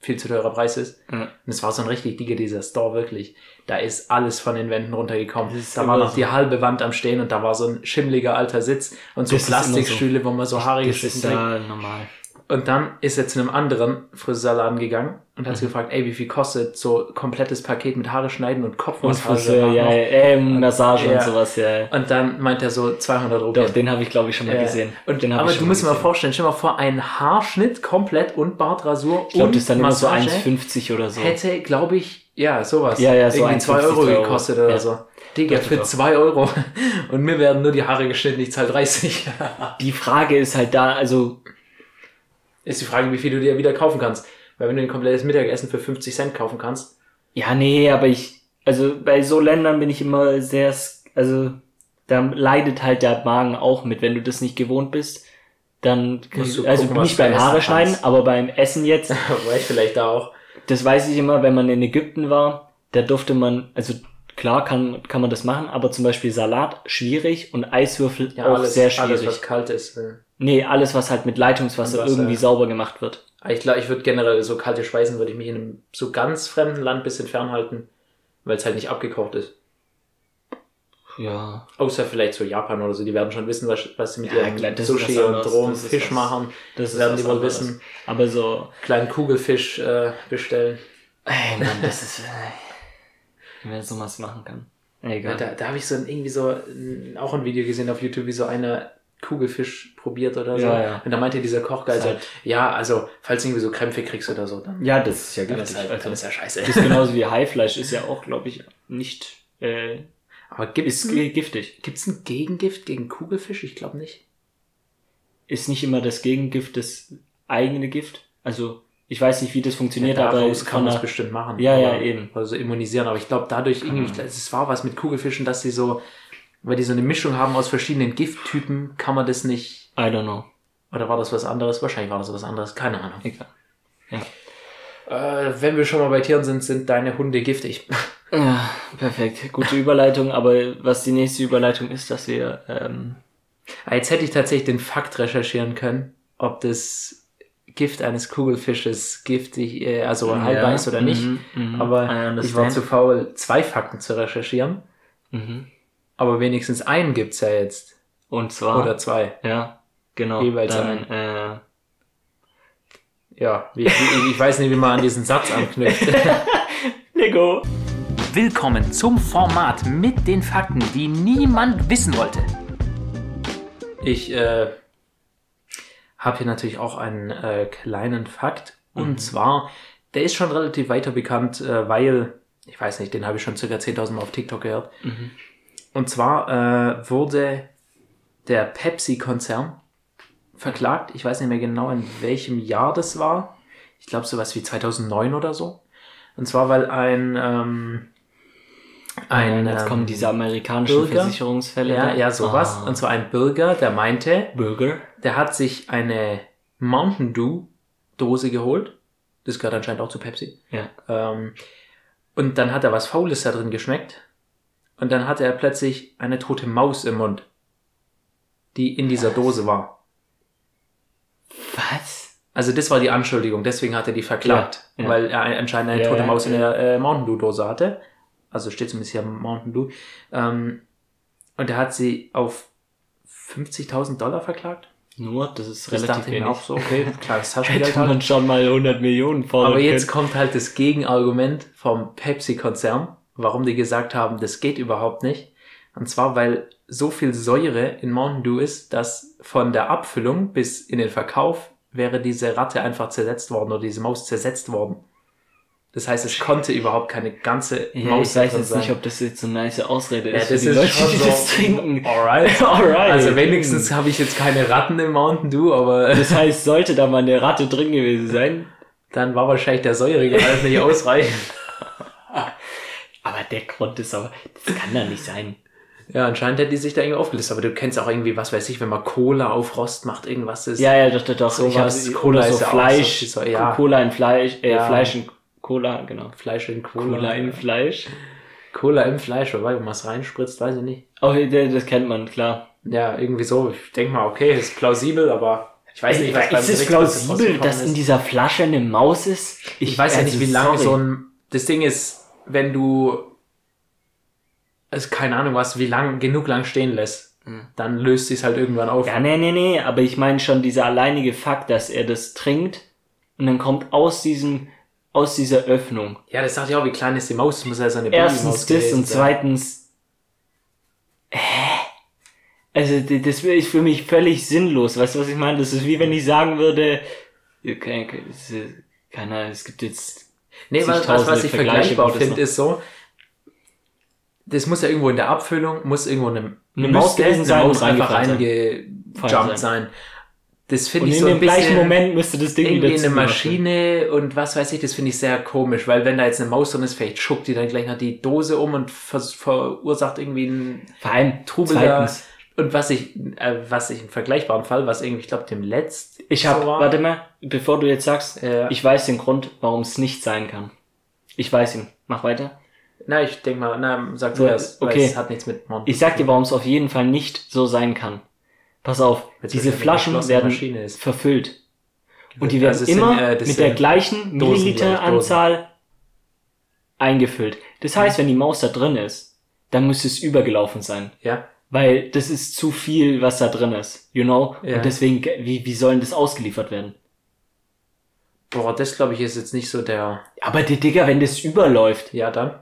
Viel zu teurer Preis ist. Ja. Und es war so ein richtig dicker, dieser Store, wirklich. Da ist alles von den Wänden runtergekommen. Da war noch so. die halbe Wand am Stehen und da war so ein schimmliger alter Sitz und so Das immer so. Plastikstühle, wo man so Stücken trägt. da normal. Und dann ist er zu einem anderen Friseurladen gegangen und hat sie gefragt, ey, wie viel kostet so komplettes Paket mit Haare schneiden und Und Kopfmassage? Friseur, ja, äh, Massage Ja. und sowas, ja. ja. Und dann meint er so 200 Euro. Doch, den habe ich, glaube ich, schon mal Ja. gesehen. Und, den aber ich du musst dir mal vorstellen, stell mal vor, ein Haarschnitt komplett und Bartrasur Ich glaube, und das ist dann immer so Massage 1,50 oder so. hätte, glaube ich, ja, sowas. Ja, ja, so Irgendwie 2 1,50 Euro Euro. gekostet oder Ja. so. Digga, für doch. 2 Euro. Und mir werden nur die Haare geschnitten, ich zahle 30. Die Frage ist halt da, also, Ist die Frage, wie viel du dir wieder kaufen kannst. Weil wenn du ein komplettes Mittagessen für 50 Cent kaufen kannst, ja, nee, aber ich, also bei so Ländern bin ich immer sehr, also, da leidet halt der Magen auch mit. Wenn du das nicht gewohnt bist, dann, Musst du also gucken, nicht beim Haare schneiden, kannst. aber beim Essen jetzt, war ich vielleicht da auch. das weiß ich immer, wenn man in Ägypten war, da durfte man, also klar kann, kann man das machen, aber zum Beispiel Salat schwierig und Eiswürfel Ja, auch alles, sehr schwierig. alles, was kalt ist. äh. Nee, alles, was halt mit Leitungswasser Wasser, irgendwie ja. sauber gemacht wird. Aber Ich glaube, ich würde generell so kalte Speisen, würde ich mich in einem so ganz fremden Land bisschen fernhalten, weil es halt nicht abgekocht ist. Ja, Außer vielleicht so Japan oder so, die werden schon wissen, was, was sie mit Ja, ihrem klar, Sushi und ist Fisch machen. das werden die wohl anderes. wissen. Aber so, Kleinen Kugelfisch äh, bestellen. ey Mann, das ist, wenn man sowas machen kann. Egal. da da habe ich so ein, irgendwie so ein, auch ein Video gesehen auf YouTube, wie so einer Kugelfisch probiert oder so. Ja, ja. Und da meinte dieser Kochgeil so, Halt. ja, also, falls du irgendwie so Krämpfe kriegst oder so, dann, Ja, das ist ja dann, ist, halt, also, dann ist ja scheiße. ist genauso wie Haifleisch, ist ja auch, glaube ich, nicht, äh, Aber gibt's ist ein, gi- giftig. gibt's ein Gegengift gegen Kugelfisch? Ich glaube nicht. Ist nicht immer das Gegengift das eigene Gift. Also, ich weiß nicht, wie das funktioniert, aber daraus kann man es bestimmt machen. Ja, ja, Aber- eben. Oder so immunisieren. Aber ich glaube, dadurch irgendwie, glaub, es war was mit Kugelfischen, dass sie so, weil die so eine Mischung haben aus verschiedenen Gifttypen, kann man das nicht. I don't know. Oder war das was anderes? Wahrscheinlich war das was anderes. Keine Ahnung. Egal. Äh, wenn wir schon mal bei Tieren sind, sind deine Hunde giftig. Ja, perfekt. Gute Überleitung, aber was die nächste Überleitung ist, dass wir, ähm, Ah, Jetzt hätte ich tatsächlich den Fakt recherchieren können, ob das Gift eines Kugelfisches giftig, äh, also haltbar ist oder nicht. Mhm, mhm. Aber ich war zu faul, zwei Fakten zu recherchieren. Mhm. Aber wenigstens einen gibt's ja jetzt. Und zwar, Oder zwei. ja, genau. Jeweils dann, äh, Ja, wie, wie, ich weiß nicht, wie man an diesen Satz anknüpft. Lego. Willkommen zum Format mit den Fakten, die niemand wissen wollte. Ich äh, habe hier natürlich auch einen äh, kleinen Fakt. Und zwar, der ist schon relativ weiter bekannt, äh, weil, ich weiß nicht, den habe ich schon circa 10.000 Mal auf TikTok gehört. Und zwar äh, wurde der Pepsi-Konzern verklagt. Ich weiß nicht mehr genau, in welchem Jahr das war. Ich glaube, sowas wie 2009 oder so. Und zwar, weil ein, ähm, ein, jetzt ähm, kommen diese amerikanischen Bürger? Versicherungsfälle. ja, da. ja, sowas. Ah. Und zwar ein Bürger, der meinte, Burger. der hat sich eine Mountain Dew Dose geholt. Das gehört anscheinend auch zu Pepsi. Ja. Ähm, und dann hat er was Faules da drin geschmeckt. Und dann hatte er plötzlich eine tote Maus im Mund, die in dieser Dose war. Was? Also das war die Anschuldigung, deswegen hat er die verklagt, Ja, ja. weil er anscheinend eine Ja, tote Maus in der äh, Mountain Dew Dose hatte. Also steht zumindest hier Mountain Dew. Ähm, und er hat sie auf 50.000 Dollar verklagt. Nur, das ist Das relativ dachte ich mir wenig. auch so, okay, klares Taschengeld Hätte halt. man schon mal 100 Millionen fordern Aber jetzt können. kommt halt das Gegenargument vom Pepsi-Konzern, warum die gesagt haben, das geht überhaupt nicht. Und zwar, weil so viel Säure in Mountain Dew ist, dass von der Abfüllung bis in den Verkauf wäre diese Ratte einfach zersetzt worden oder diese Maus zersetzt worden. Das heißt, es konnte überhaupt keine ganze Ja, Maus ich weiß jetzt sein. nicht, ob das jetzt so eine nice Ausrede ja, ist das für die ist Leute, schon die so. das trinken. Alright. Alright. Also wenigstens habe ich jetzt keine Ratten im Mountain Dew, aber Das heißt, sollte da mal eine Ratte drin gewesen sein, dann war wahrscheinlich der Säuregehalt nicht ausreichend. Aber der Grund ist aber, das kann da nicht sein. Ja, anscheinend hat die sich da irgendwie aufgelistet, aber du kennst auch irgendwie, was weiß ich, wenn man Cola auf Rost macht, irgendwas ist. Ja, ja, doch, doch, doch. So ich Cola so ist Fleisch, so- ja. Cola in Fleisch, äh, Ja. Fleisch in Cola, genau. Fleisch in Cola. Cola in Fleisch. Cola im Fleisch, wobei, wenn man es reinspritzt, weiß ich nicht. Oh, das kennt man, klar. Ja, irgendwie so. Ich denke mal, okay, ist plausibel, aber ich weiß nicht, was beim ist es plausibel, dass in dieser Flasche eine Maus ist? Ich weiß ja also, nicht, wie lange so ein. Das Ding ist, wenn du. Also keine Ahnung was, wie lang genug lang stehen lässt. dann löst sich halt irgendwann auf. Ja, nee, nee, nee, aber ich meine schon dieser alleinige Fakt, dass er das trinkt und dann kommt aus diesem, aus dieser Öffnung. Ja, das sagt ja auch, wie klein ist die Maus, das muss ja so eine Babymaus Erstens das und zweitens, hä? Also, das ist für mich völlig sinnlos. Weißt du, was ich meine? Das ist wie wenn ich sagen würde, okay, okay, es ist, keine Ahnung, es gibt jetzt, Nee, was, was, was ich vergleichbar finde, ist so, das muss ja irgendwo in der Abfüllung, muss irgendwo eine, Eine Maus gewesen eine sein Maus einfach reingejumpt sein. Das finde ich in so ein dem gleichen Moment müsste das Ding irgendwie wieder eine Maschine und was weiß ich, das finde ich sehr komisch, weil wenn da jetzt eine Maus drin ist, vielleicht schuckt die dann gleich noch die Dose um und verursacht irgendwie einen. Vor allem Trubel da. Und was ich, äh, was ich einen vergleichbaren Fall, was irgendwie, ich glaube, dem letzten ich habe, so war, warte mal, bevor du jetzt sagst, Ja. ich weiß den Grund, warum es nicht sein kann. Ich weiß ihn. Mach weiter. Na, ich denke mal, na, sag So, zuerst, weil okay. es hat nichts mit Mond. Ich sag dir, warum es auf jeden Fall nicht so sein kann. Pass auf, Weil's diese Flaschen werden verfüllt. Und die werden Also es sind, immer äh, mit der gleichen Milliliteranzahl eingefüllt. Das heißt, wenn die Maus da drin ist, dann muss es übergelaufen sein. Ja, Weil das ist zu viel, was da drin ist. You know? Ja. Und deswegen, wie, wie sollen das ausgeliefert werden? boah, das glaube ich ist jetzt nicht so der, Aber die Digga, wenn das überläuft ja dann,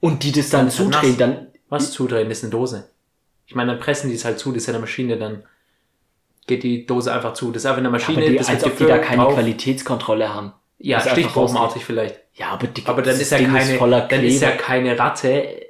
und die das dann Dann ist er zudrehen, dann. was zudrehen, das ist eine Dose. Ich meine, dann pressen die es halt zu, das ist ja eine Maschine, dann geht die Dose einfach zu. Das ist einfach eine Maschine, Aber die, das als ob die da keine drauf. Qualitätskontrolle haben. Ja, stichprobenartig vielleicht. Ja, aber, die, Aber dann ist ja keine, voller dann ist ja keine Ratte.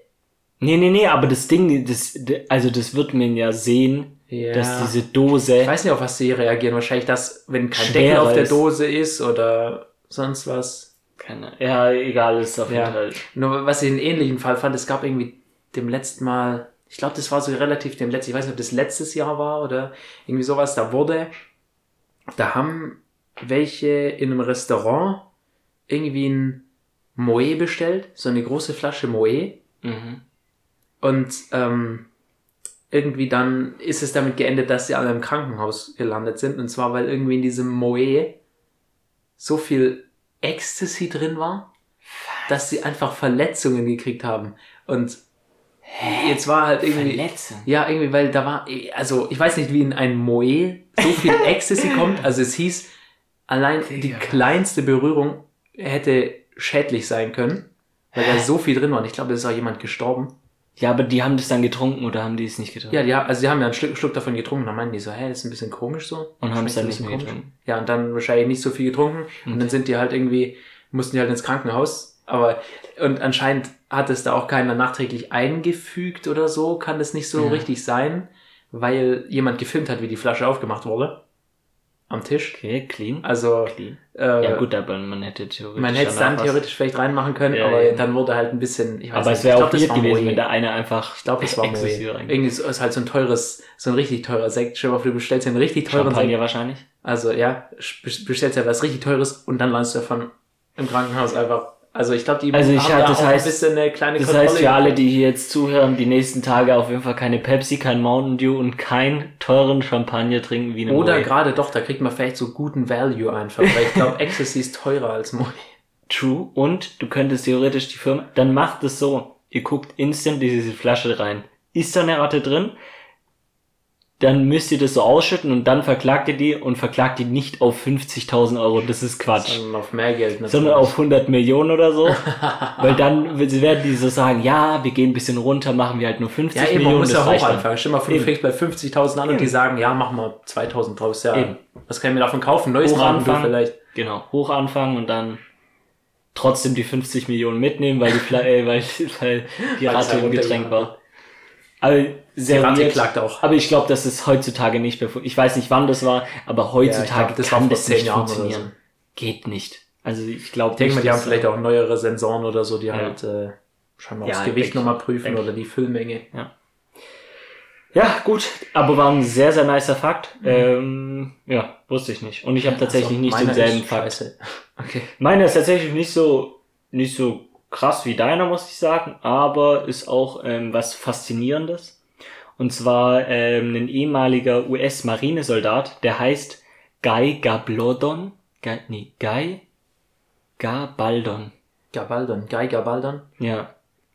Nee, nee, nee, aber das Ding, das, also das wird man ja sehen, Ja. dass diese Dose. ich weiß nicht, auf was sie reagieren. Wahrscheinlich, dass, wenn kein Deckel auf der. Dose ist oder sonst was. keine, ja, egal, ist auf Ja. jeden Fall. Nur was ich einen ähnlichen Fall fand, es gab irgendwie dem letzten Mal, ich glaube, das war so relativ dem letzten, ich weiß nicht, ob das letztes Jahr war oder irgendwie sowas, da wurde, da haben welche in einem Restaurant irgendwie ein Moe bestellt, so eine große Flasche Moe Mhm. Und ähm, irgendwie dann ist es damit geendet, dass sie alle im Krankenhaus gelandet sind und zwar, weil irgendwie in diesem Moe so viel Ecstasy drin war, dass sie einfach Verletzungen gekriegt haben und jetzt war halt irgendwie Verletzung. ja, irgendwie, weil da war, also ich weiß nicht, wie in ein Moe so viel Ecstasy kommt. Also es hieß, allein die Digga, was? kleinste Berührung hätte schädlich sein können, weil da so viel drin war. Und ich glaube, es ist auch jemand gestorben. Ja, aber die haben das dann getrunken oder haben die es nicht getrunken? Ja, die, haben- also die haben ja einen Schluck, Schluck davon getrunken. Dann meinen die so, hä, das ist ein bisschen komisch so. Und haben es dann nicht mehr komisch. getrunken. Ja, und dann wahrscheinlich nicht so viel getrunken. Und dann sind die halt irgendwie, mussten die halt ins Krankenhaus. Aber, und anscheinend hat es da auch keiner nachträglich eingefügt oder so, kann das nicht so Ja. richtig sein, weil jemand gefilmt hat, wie die Flasche aufgemacht wurde. Am Tisch. Okay, clean. Also, clean. äh, Ja gut, aber man hätte theoretisch man hätte es dann theoretisch vielleicht reinmachen können, Ja, aber ja. dann wurde halt ein bisschen, ich weiß Aber nicht, es wäre auch weird gewesen, Moe. wenn der eine einfach Ich glaube, das war Moe. Irgendwie ist ist halt so ein teures, so ein richtig teurer Sekt. Stell dir du bestellst dir einen richtig teuren Champagner Sekt. wahrscheinlich. Also ja, bes- bestellst ja was richtig teures und dann landest du davon im Krankenhaus einfach. Also ich glaube, die Also ich- haben da das auch heißt- ein bisschen eine kleine Das Kontrolle heißt für alle, die hier jetzt zuhören, die nächsten Tage auf jeden Fall keine Pepsi, kein Mountain Dew und kein teuren Champagner trinken wie eine Oder gerade doch, da kriegt man vielleicht so guten Value einfach, weil ich glaube, Ecstasy ist teurer als Moe. True. Und du könntest theoretisch die Firma, dann macht es so. Ihr guckt instant in diese Flasche rein. Ist da eine Ratte drin? Dann müsst ihr das so ausschütten und dann verklagt ihr die und verklagt die nicht auf 50.000 Euro. Das ist Quatsch. Sondern auf mehr Geld. natürlich. Sondern auf 100 Millionen oder so. Weil dann werden die so sagen, ja, wir gehen ein bisschen runter, machen wir halt nur 50 Ja, eben, man muss ja hoch anfangen. Stell mal vor, du fängst bei 50.000 an und Eben. die sagen, ja, mach mal 2.000 draus. Ja, Eben. was kann ich mir davon kaufen? Neues Hoch machen anfangen. vielleicht. Genau, hoch anfangen und dann trotzdem die 50 Millionen mitnehmen, weil die, äh, weil, weil die Ratte halt im Getränk war. Aber sehr weird. klagt auch. Aber ich glaube, das ist heutzutage nicht mehr. Ich weiß nicht, wann das war, aber heutzutage glaub, das kann das nicht Jahren funktionieren. Geht nicht. Also ich glaube, Ich denke mal, die haben vielleicht auch neuere Sensoren oder so, die Ja. halt äh, scheinbar Ja, das Gewicht nochmal prüfen denk- oder die Füllmenge. Ja, gut, aber war ein sehr, sehr nicer Fakt. Ähm, ja, wusste ich nicht. Und ich habe tatsächlich Also, nicht denselben Fakt. scheiße. Okay. Meiner ist tatsächlich nicht so, nicht so krass wie deiner, muss ich sagen, aber ist auch ähm, was Faszinierendes. Und zwar ähm, ein ehemaliger US-Marinesoldat, der heißt Guy Gablodon. Guy, nee, Guy Gabaldon. Gabaldon, Guy Gabaldon. Ja.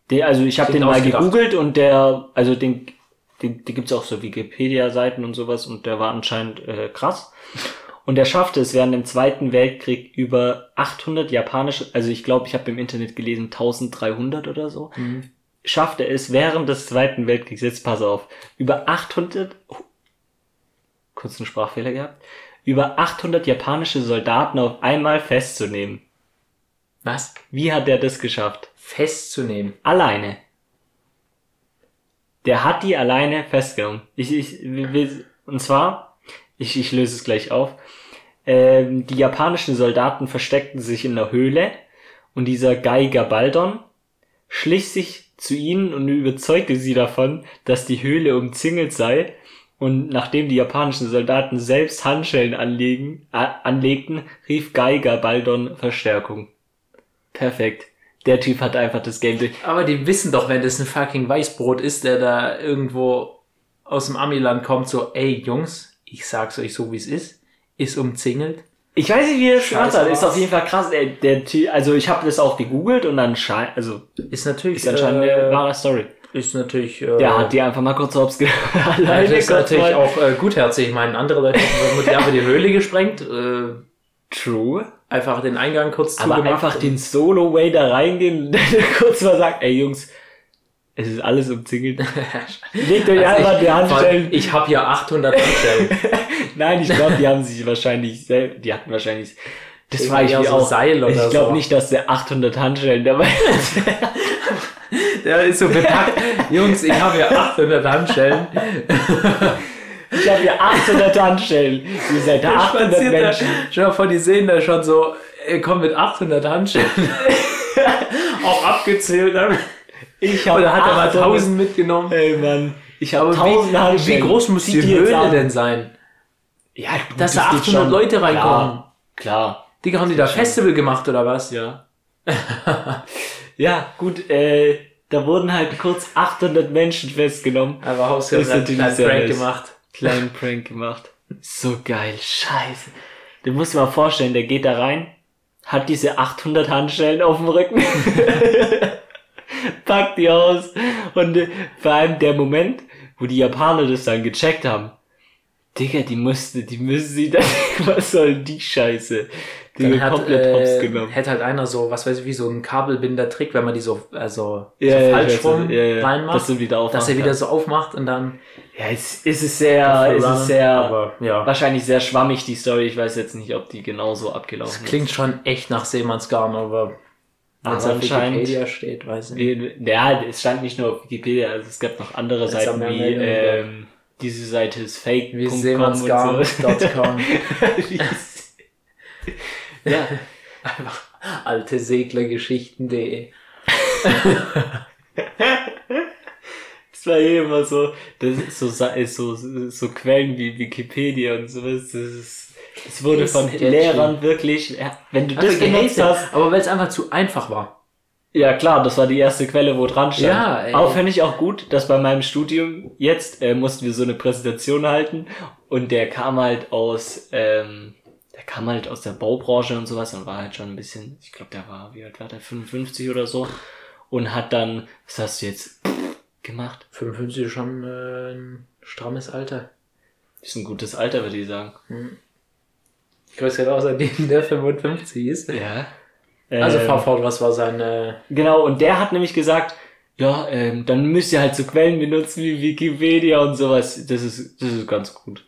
Der, also ich habe den mal gegoogelt und der, also den die, die gibt's auch so Wikipedia-Seiten und sowas und der war anscheinend äh, krass. Und er schaffte es während dem Zweiten Weltkrieg über 800 japanische, also ich glaube, ich habe im Internet gelesen 1300 oder so, Mhm. Schaffte es während des Zweiten Weltkriegs, jetzt pass auf, über 800, kurzen Sprachfehler gehabt, über 800 japanische Soldaten auf einmal festzunehmen. Was? Wie hat er das geschafft? Festzunehmen. Alleine. Der hat die alleine festgenommen. Ich, ich, und zwar, ich, ich löse es gleich auf. Ähm, die japanischen Soldaten versteckten sich in der Höhle und dieser Geiger Baldon schlich sich zu ihnen und überzeugte sie davon, dass die Höhle umzingelt sei. Und nachdem die japanischen Soldaten selbst Handschellen anlegen, äh, anlegten, rief Geiger Baldon Verstärkung. Perfekt. Der Typ hat einfach das Game durch. Aber die wissen doch, wenn das ein fucking Weißbrot ist, der da irgendwo aus dem Amiland kommt, so, ey Jungs, ich sag's euch so wie es ist, ist umzingelt. Ich weiß nicht, wie er das gemacht hat. Ist auf jeden Fall krass. Der, der Typ, also ich habe das auch gegoogelt und dann scheint, also Ist natürlich, ist anscheinend eine äh, wahre Story. ist natürlich, äh, Der hat die einfach mal kurz hops Ja, alleine das ist natürlich mal- auch äh, gutherzig. Ich meine, andere Leute haben mit aber die Höhle gesprengt, äh, True. einfach den Eingang kurz Aber zugemacht. einfach den Solo-Way da reingehen dann kurz mal sagt, ey Jungs, es ist alles umzingelt. Legt euch Also einfach die Vor allem, Handstellen. Ich habe hier 800 Handstellen. Nein, ich glaube, die haben sich wahrscheinlich selbst, die hatten wahrscheinlich, das war ich wie so auch. Seil oder ich glaube so. nicht, dass der 800 Handstellen dabei ist. Der ist so bepackt. Jungs, ich habe hier 800 Handstellen. Ich habe hier 800 Handstellen. Ihr seid 800 Spaziert da- Menschen. Dir mal vor, die sehen da schon so, er kommt mit 800 Handstellen. Auch abgezählt. Ich habe Oder hat er mal 800 1000 mitgenommen? Ey Mann, ich habe Aber 1000 wie, Handstellen. wie groß muss die jetzt Höhle denn sein? Ja, gut, Dass das da geht 800 schon. Leute reinkommen. Klar, klar. Digga, haben die da Festival gemacht oder was? Ja. ja, gut, äh, da wurden halt kurz 800 Menschen festgenommen. Aber Hausherr hat einen sehr Prank gemacht. Kleinen Prank gemacht. So geil, scheiße. Du musst dir mal vorstellen, der geht da rein, hat diese 800 Handschellen auf dem Rücken, packt die aus und äh, vor allem der Moment, wo die Japaner das dann gecheckt haben, Digga, die musste, die müssen sie dann, was soll die Scheiße? Die Dann hat, komplett hops äh, genommen. hätte halt einer so, was weiß ich, wie so ein Kabelbinder-Trick, wenn man die so, also, Ja, so ja, falsch rum ja, ja, reinmacht, dass wieder dass er wieder so aufmacht und dann Ja, es, es ist sehr, es ist sehr, aber ja. wahrscheinlich sehr schwammig, die Story. Ich weiß jetzt nicht, ob die genauso abgelaufen Das klingt schon echt nach Seemannsgarn, aber wenn es Aber auf Wikipedia steht, weiß ich nicht. Ja, es stand nicht nur auf Wikipedia, also es gab noch andere Jetzt Seiten wie, ähm, diese Seite ist fake. Wie So. seemannsgarn.com. ja, Einfach alte Seglergeschichten.de. das war eh immer so, das ist so, so, so Quellen wie Wikipedia und sowas, das ist, das wurde Ist von. Lehrern wirklich, wenn du das benutzt gehatet, hast, aber weil es einfach zu einfach war. Ja, klar, das war die erste Quelle, wo dran stand. Ja, ey. Aber fände ich auch gut, dass bei meinem Studium jetzt äh, mussten wir so eine Präsentation halten und der kam halt aus, ähm, der kam halt aus der Baubranche und sowas und war halt schon ein bisschen, ich glaube, der war, wie alt war der, 55 oder so und hat dann, was hast du jetzt gemacht? 55 ist schon äh, ein strammes Alter. Ist ein gutes Alter, würde ich sagen. Ich weiß ja außerdem, der 55 ist. Ja. Also Ähm, fahr fort, was war sein... Äh, Genau, und der hat nämlich gesagt, ja, ähm, dann müsst ihr halt so Quellen benutzen wie Wikipedia und sowas. Das ist, das ist ganz gut.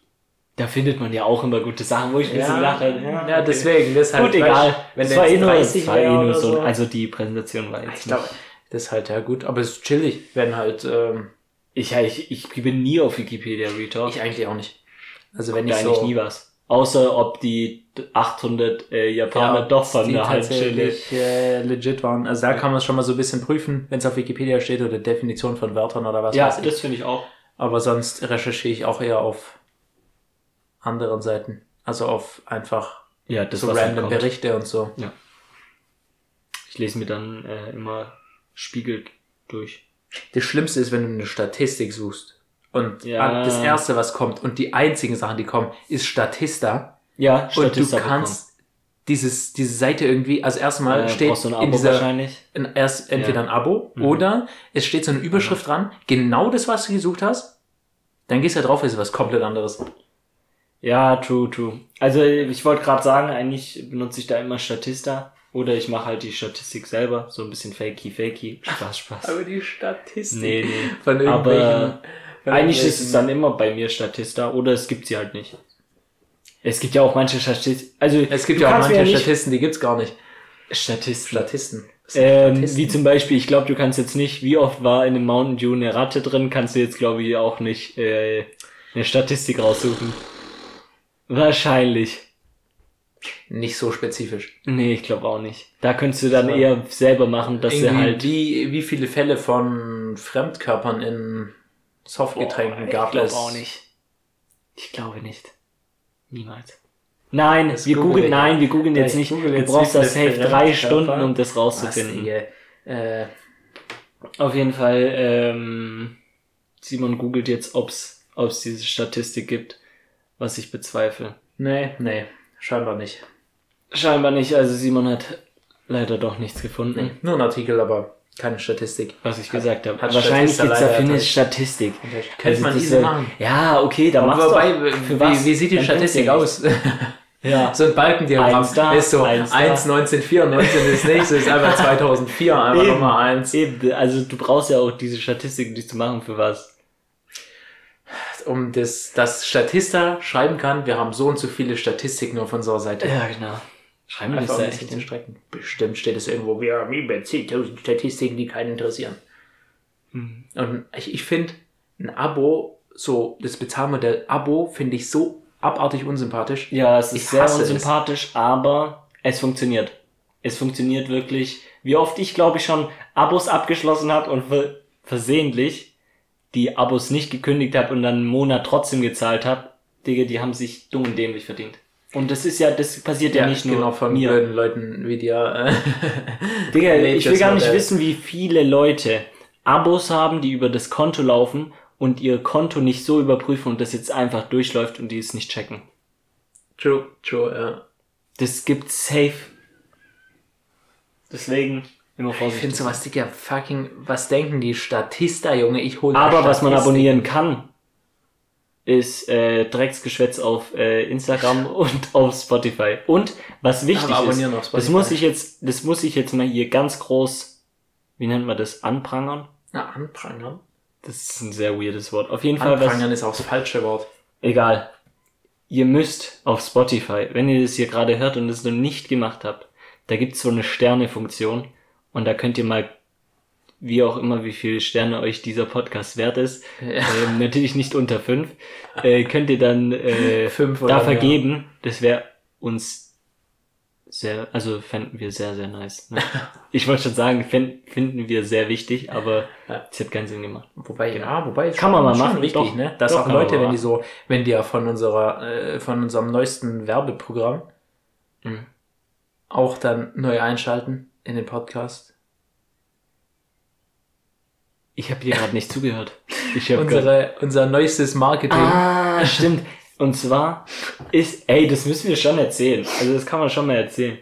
Da findet man ja auch immer gute Sachen, wo ich mir so gedacht habe, ja, ja, okay. deswegen. Das ist halt, Gut, egal. Wenn der war eh nur, 30 das war eh nur so, so. also die Präsentation war jetzt ich glaube, das ist halt ja gut, aber es ist chillig, wenn halt... Ähm, ich, ja, ich, ich bin nie auf Wikipedia Retalk. ich eigentlich auch nicht. Also wenn da ich eigentlich so... nie was. Außer ob die 800 äh, Japaner doch von der Halbstelle. äh, legit waren. Also da kann man es schon mal so ein bisschen prüfen, wenn es auf Wikipedia steht oder Definition von Wörtern oder was Ja, weiß ich. das finde ich auch. Aber sonst recherchiere ich auch eher auf anderen Seiten. Also auf einfach Ja, das so halt random. Berichte und so. Ich lese mir dann äh, immer Spiegel durch. Das Schlimmste ist, wenn du eine Statistik suchst und Ja. das erste, was kommt und die einzigen Sachen, die kommen, ist Statista. Ja, Und du Statista kannst dieses, diese Seite irgendwie, also erstmal bekommen. Äh, steht du ein in Abo dieser, wahrscheinlich. in, erst entweder Ja. ein Abo Mhm. oder es steht so eine Überschrift dran, genau das, was du gesucht hast, Dann gehst du ja drauf, ist was komplett anderes. Ja, true, true. Also ich wollte gerade sagen, eigentlich benutze ich da immer Statista oder ich mache halt die Statistik selber, so ein bisschen fakey, fakey. Spaß, Spaß. Aber die Statistik Nee, nee. von Aber irgendwelchen... von eigentlich ist es dann immer bei mir Statista oder es gibt sie halt nicht. Es gibt ja auch manche Statisten, also Es gibt ja auch manche nicht- Statisten, die gibt's gar nicht. Statisten. Statisten. Ähm, Statisten. wie zum Beispiel, ich glaube, du kannst jetzt nicht, wie oft war in einem Mountain Dew eine Ratte drin, kannst du jetzt, glaube ich, auch nicht äh, eine Statistik raussuchen. Wahrscheinlich. Nicht so spezifisch. Nee, ich glaube auch nicht. Da könntest du dann So. eher selber machen, dass sie halt. wie, wie viele Fälle von Fremdkörpern in Softgetränken Boah, gab ich glaube es? auch nicht. Ich glaube nicht. Niemals. Nein, Das wir googeln, ich. nein, wir googeln jetzt ich nicht. google Du jetzt, brauchst wie das Safe drei Stunden, um das rauszufinden. Äh, Auf jeden Fall, ähm, Simon googelt jetzt, ob's, ob's diese Statistik gibt, was ich bezweifle. nee, nee, scheinbar nicht. Scheinbar nicht, also Simon hat leider doch nichts gefunden, Nee, nur ein Artikel, aber keine Statistik. was ich gesagt habe. hat Wahrscheinlich Statista gibt's leider dafür eine. Statistik. Könnte Also man ist- machen. Ja, okay, da machst du. Für wie, was? wie sieht die Dann Statistik aus? Ja. so ein Balkendiagramm. Eins da, ist so eins 1, da. 1994, das nächste ist einfach 2004, einfach Eben. nochmal 1. Eben, also du brauchst ja auch diese Statistik, die zu machen, für was? Um das, dass Statista schreiben kann, wir haben so und so viele Statistiken auf unserer Seite. Ja, genau. Schreiben wir das da echt hin? Strecken. Bestimmt steht es irgendwo, wir haben über 10.000 Statistiken, die keinen interessieren. Hm. Und ich, ich finde, ein Abo, so das Bezahlmodell Abo, finde ich so abartig unsympathisch. Ja, es ist Ich sehr hasse es. unsympathisch, aber es funktioniert. Es funktioniert wirklich. Wie oft ich, glaube ich, schon Abos abgeschlossen habe und ver versehentlich die Abos nicht gekündigt habe und dann einen Monat trotzdem gezahlt habe. Digga, die haben sich dumm und dämlich verdient. Und das ist ja, das passiert ja, nicht nur genau von mir. blöden Leuten wie dir. Digga, ich will das gar nicht Modell. wissen, wie viele Leute Abos haben, die über das Konto laufen und ihr Konto nicht so überprüfen und das jetzt einfach durchläuft und die es nicht checken. True, true, ja. Das gibt's safe. Deswegen immer Ich vorsichtig. finde sowas, Digga, fucking, was denken die Statista, Junge? Ich hole Aber was man abonnieren kann, ist äh, Drecksgeschwätz auf äh, Instagram und auf Spotify. Und was wichtig Aber ist, das muss ich jetzt, das muss ich jetzt mal hier ganz groß, wie nennt man das, anprangern? Na, anprangern? Das ist ein sehr weirdes Wort. Auf jeden Fall was, Anprangern ist auch das falsche Wort. egal. Ihr müsst auf Spotify, wenn ihr das hier gerade hört und es noch nicht gemacht habt, da gibt's so eine Sterne-Funktion und da könnt ihr mal, wie auch immer, wie viele Sterne euch dieser Podcast wert ist, ähm, natürlich nicht unter fünf, äh, könnt ihr dann äh, Fünf da oder mehr. vergeben. Das wäre uns sehr, also fänden wir sehr, sehr nice. Ne? Ich wollte schon sagen, fänd, finden wir sehr wichtig, aber Ja. es hat keinen Sinn gemacht. Wobei, ja, wobei Kann man mal machen, wichtig, doch. ne? Dass Doch, auch Leute, wenn die so, wenn die ja von unserer, äh, von unserem neuesten Werbeprogramm Mhm. auch dann neu einschalten in den Podcast. Ich habe dir gerade nicht zugehört. Ich habe Unsere, unser neuestes Marketing. Ah, stimmt. Und zwar ist, ey, das müssen wir schon erzählen. Also das kann man schon mal erzählen.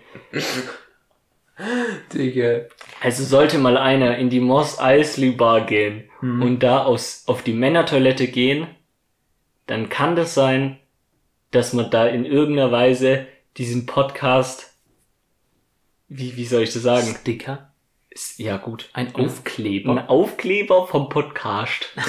Digga. Also sollte mal einer in die Moss Eisley Bar gehen Mhm. und da aus, auf die Männertoilette gehen, dann kann das sein, dass man da in irgendeiner Weise diesen Podcast, wie, wie soll ich das sagen? Sticker. Ist, ja gut. Ein Aufkleber. Ein Aufkleber vom Podcast.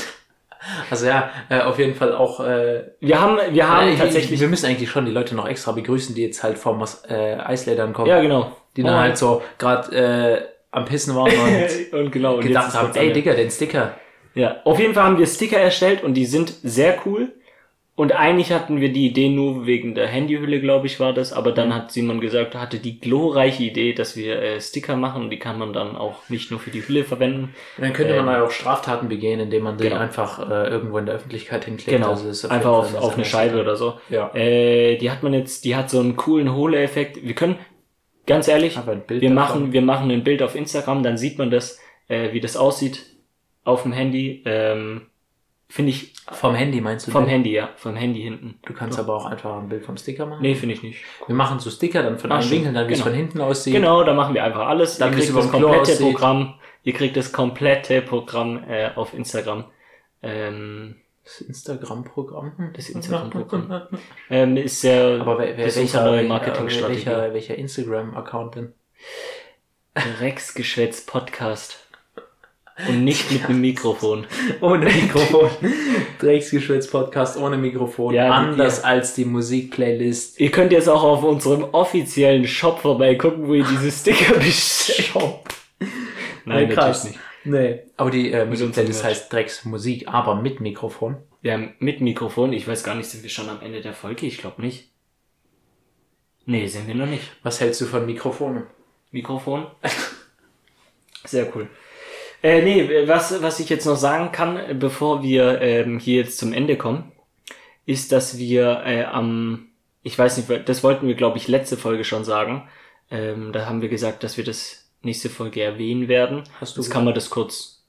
Also ja, äh, auf jeden Fall auch. Äh, Wir haben, wir haben äh, tatsächlich, Wir müssen eigentlich schon die Leute noch extra begrüßen, die jetzt halt vom äh, Eislädern kommen. ja genau. Die dann Und- halt so gerade äh, am Pissen waren und und genau. und gedacht haben, ey Digga, den Sticker. Ja, auf jeden Fall haben wir Sticker erstellt und die sind sehr cool. Und eigentlich hatten wir die Idee nur wegen der Handyhülle, glaube ich, war das. Aber dann Mhm. hat Simon gesagt, er hatte die glorreiche Idee, dass wir äh, Sticker machen und die kann man dann auch nicht nur für die Hülle verwenden. Und dann könnte man Ähm, ja auch Straftaten begehen, indem man den genau. einfach äh, irgendwo in der Öffentlichkeit hinklebt. Genau, Also ist einfach auf, auf eine. Scheibe oder so. Ja. Äh, die hat man jetzt, die hat so einen coolen Hohle-Effekt. Wir können, ganz ehrlich, wir davon. machen, wir machen ein Bild auf Instagram, dann sieht man das, äh, wie das aussieht auf dem Handy. Ähm, Finde ich Vom Handy meinst du? vom denn? Handy, ja, vom Handy hinten. Du kannst aber auch einfach ein Bild vom Sticker machen. Nee, finde ich nicht. Wir machen so Sticker dann von Ach, einem. Winkel, dann wie es Genau. von hinten aussieht. Genau, da machen wir einfach alles. Dann, ihr es kriegt das komplette. Programm. Ihr kriegt das komplette Programm äh, auf Instagram. Ähm, Das Instagram-Programm. Das Instagram-Programm. ähm, ist sehr, Aber wer, wer, welcher, neue Marketingstrategie. welcher, welcher Instagram-Account denn? Drecksgeschwätz Podcast. Und nicht mit einem Mikrofon. Ohne Mikrofon. Drecksgeschwätz-Podcast ohne Mikrofon. Ja, Anders ja. als die Musikplaylist. Ihr könnt jetzt auch auf unserem offiziellen Shop vorbeigucken, wo ihr diese Sticker bestellt. Nein, Nee, krass. natürlich nicht. Nee. Aber die äh, Musikplaylist heißt Drecksmusik, aber mit Mikrofon. Ja, mit Mikrofon. Ich weiß gar nicht, sind wir schon am Ende der Folge? Ich glaube nicht. Nee, sind wir noch nicht. Was hältst du von Mikrofonen? Mikrofon. Sehr cool. Äh, nee, was, was ich jetzt noch sagen kann, bevor wir ähm, hier jetzt zum Ende kommen, ist, dass wir äh, am, ich weiß nicht, das wollten wir, glaube ich, letzte Folge schon sagen. Ähm, da haben wir gesagt, dass wir das nächste Folge erwähnen werden. Hast du Jetzt kann man das kurz,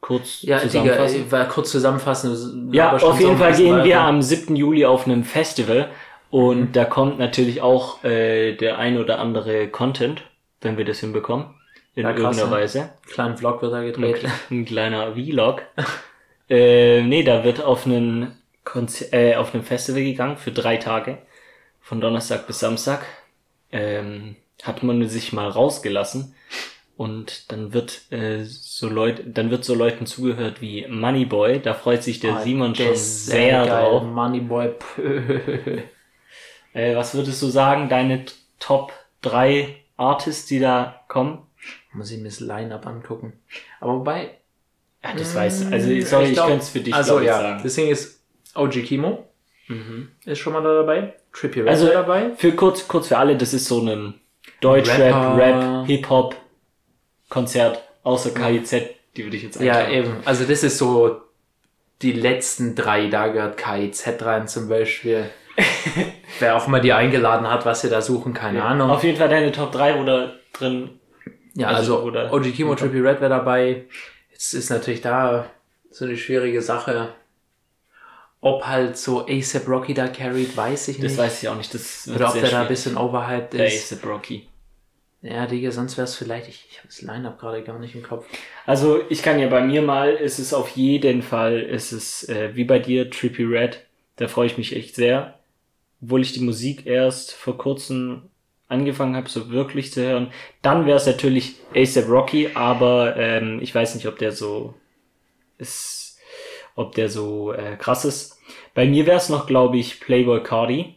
kurz Ja, Digga, zusammenfassen. äh, war kurz zusammenfassen. Ja, aber schon auf jeden Fall gehen wir am 7. Juli auf einem Festival und da kommt natürlich auch äh, der ein oder andere Content, wenn wir das hinbekommen, in Ja, krass, irgendeiner ne? Weise. kleinen Vlog wird da Ein, gedreht. kle- ein kleiner Vlog. äh, nee, da wird auf einen Konzer äh, auf einem Festival gegangen für drei Tage, von Donnerstag bis Samstag. Ähm, hat man sich mal rausgelassen und dann wird äh, so Leute, dann wird so Leuten zugehört wie Moneyboy. Da freut sich der Ah, Simon schon sehr geil. drauf. Moneyboy. Äh, was würdest du sagen, deine Top 3 Artists, die da kommen? Muss ich mir das Line-Up angucken. Aber wobei. Ja, das weiß Also, sorry, ich, glaub- könnte es für dich Also ich, ja, sagen. Ding ist, OG Kimo Mhm. ist schon mal da dabei. Trippy Red Also, dabei. Für kurz, kurz für alle, das ist so ein Deutschrap, Rapper. Rap, Hip-Hop Konzert, außer KIZ, die würde ich jetzt Ja, einklagen. eben. Also das ist so die letzten drei, da gehört KIZ rein zum Beispiel. Wer auch mal die eingeladen hat, was sie da suchen, keine Ahnung. Auf jeden Fall deine Top 3 oder drin. Ja, Also, also, oder- OG Kimo, Trippy Red wäre dabei. Jetzt ist natürlich da so eine schwierige Sache. Ob halt so ASAP Rocky da carried, weiß ich Das nicht. weiß ich auch nicht. Das Oder ob der da ein bisschen overhyped ist. ASAP Rocky. Ja, Digga, sonst wäre es vielleicht, ich, ich habe das Line-Up gerade gar nicht im Kopf. Also ich kann ja bei mir mal, ist es auf jeden Fall, ist es äh, wie bei dir, Trippy Red. Da freue ich mich echt sehr. Obwohl ich die Musik erst vor kurzem angefangen habe, so wirklich zu hören. Dann wäre es natürlich ASAP Rocky, aber ähm, ich weiß nicht, ob der so ist, ob der so äh, krass ist. Bei mir wäre es noch, glaube ich, Playboy Cardi.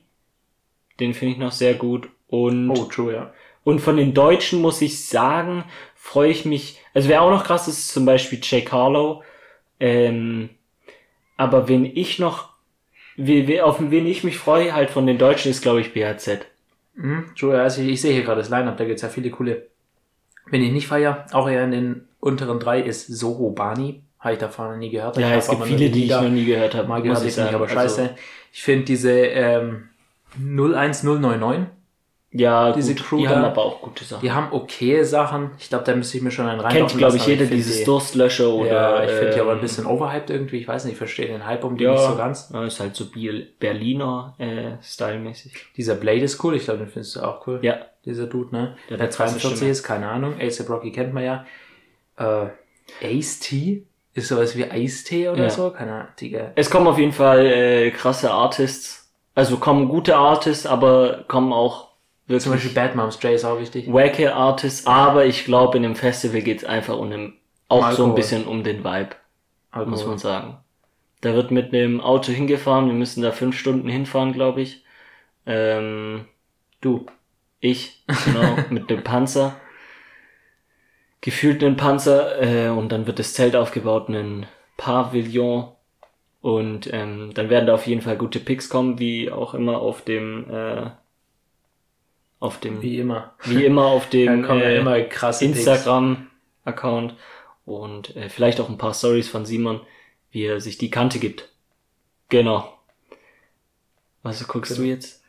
Den finde ich noch sehr gut. Und Oh, true, ja. und von den Deutschen muss ich sagen, freue ich mich. Also wer auch noch krass ist, zum Beispiel Jake Harlow. Ähm, aber wen ich noch, wie, wie, auf wen ich mich freue, halt von den Deutschen, ist glaube ich BHZ. Mhm. Also ich, ich sehe hier gerade das Line-Up, da gibt's ja viele coole. Wenn ich nicht feier, auch eher in den unteren drei ist Soho Bani. Habe ich davon noch nie gehört. Ja, Ich es gibt viele, die ich noch nie gehört habe. mal gehört, ich ich nicht, aber scheiße. Also, Ich finde diese ähm, 01099, ja, diese gut, Crew die da, haben aber auch gute Sachen. die haben okay Sachen. Ich glaube, da müsste ich mir schon einen rein. Kennt, glaube ich, jeder dieses Durstlöscher oder. Ja, ich finde die aber ein ähm, bisschen overhyped irgendwie. Ich weiß nicht, ich verstehe den Hype um die Ja, nicht so ganz. ja, ist halt so Berliner äh, Style-mäßig. Dieser Blade ist cool, ich glaube, den findest du auch cool. Ja, Dieser Dude, ne? Der Der, hat krasse 42 Stimme. ist, keine Ahnung. ASAP Rocky kennt man ja. Äh, Ace T ist sowas wie Ice T oder Ja. so? Keine Ahnung, Digga. Es kommen auf jeden Fall äh, krasse Artists. Also kommen gute Artists, aber kommen auch wirklich Zum Beispiel Bad Moms J ist auch wichtig. wacke Artists. Aber ich glaube, in dem Festival geht's einfach um den, auch so Alkohol. ein bisschen um den Vibe, Alkohol. muss man sagen. Da wird mit einem Auto hingefahren. Wir müssen da fünf Stunden hinfahren, glaube ich. Ähm, Du. ich, genau, mit dem Panzer. Gefühlt einen Panzer. Äh, und dann wird das Zelt aufgebaut, ein Pavillon. Und ähm, dann werden da auf jeden Fall gute Picks kommen, wie auch immer auf dem, äh, auf dem, wie, Wie immer. immer auf dem ja äh, immer Instagram-Account und äh, vielleicht auch ein paar Stories von Simon, wie er sich die Kante gibt. Genau. Was guckst du jetzt?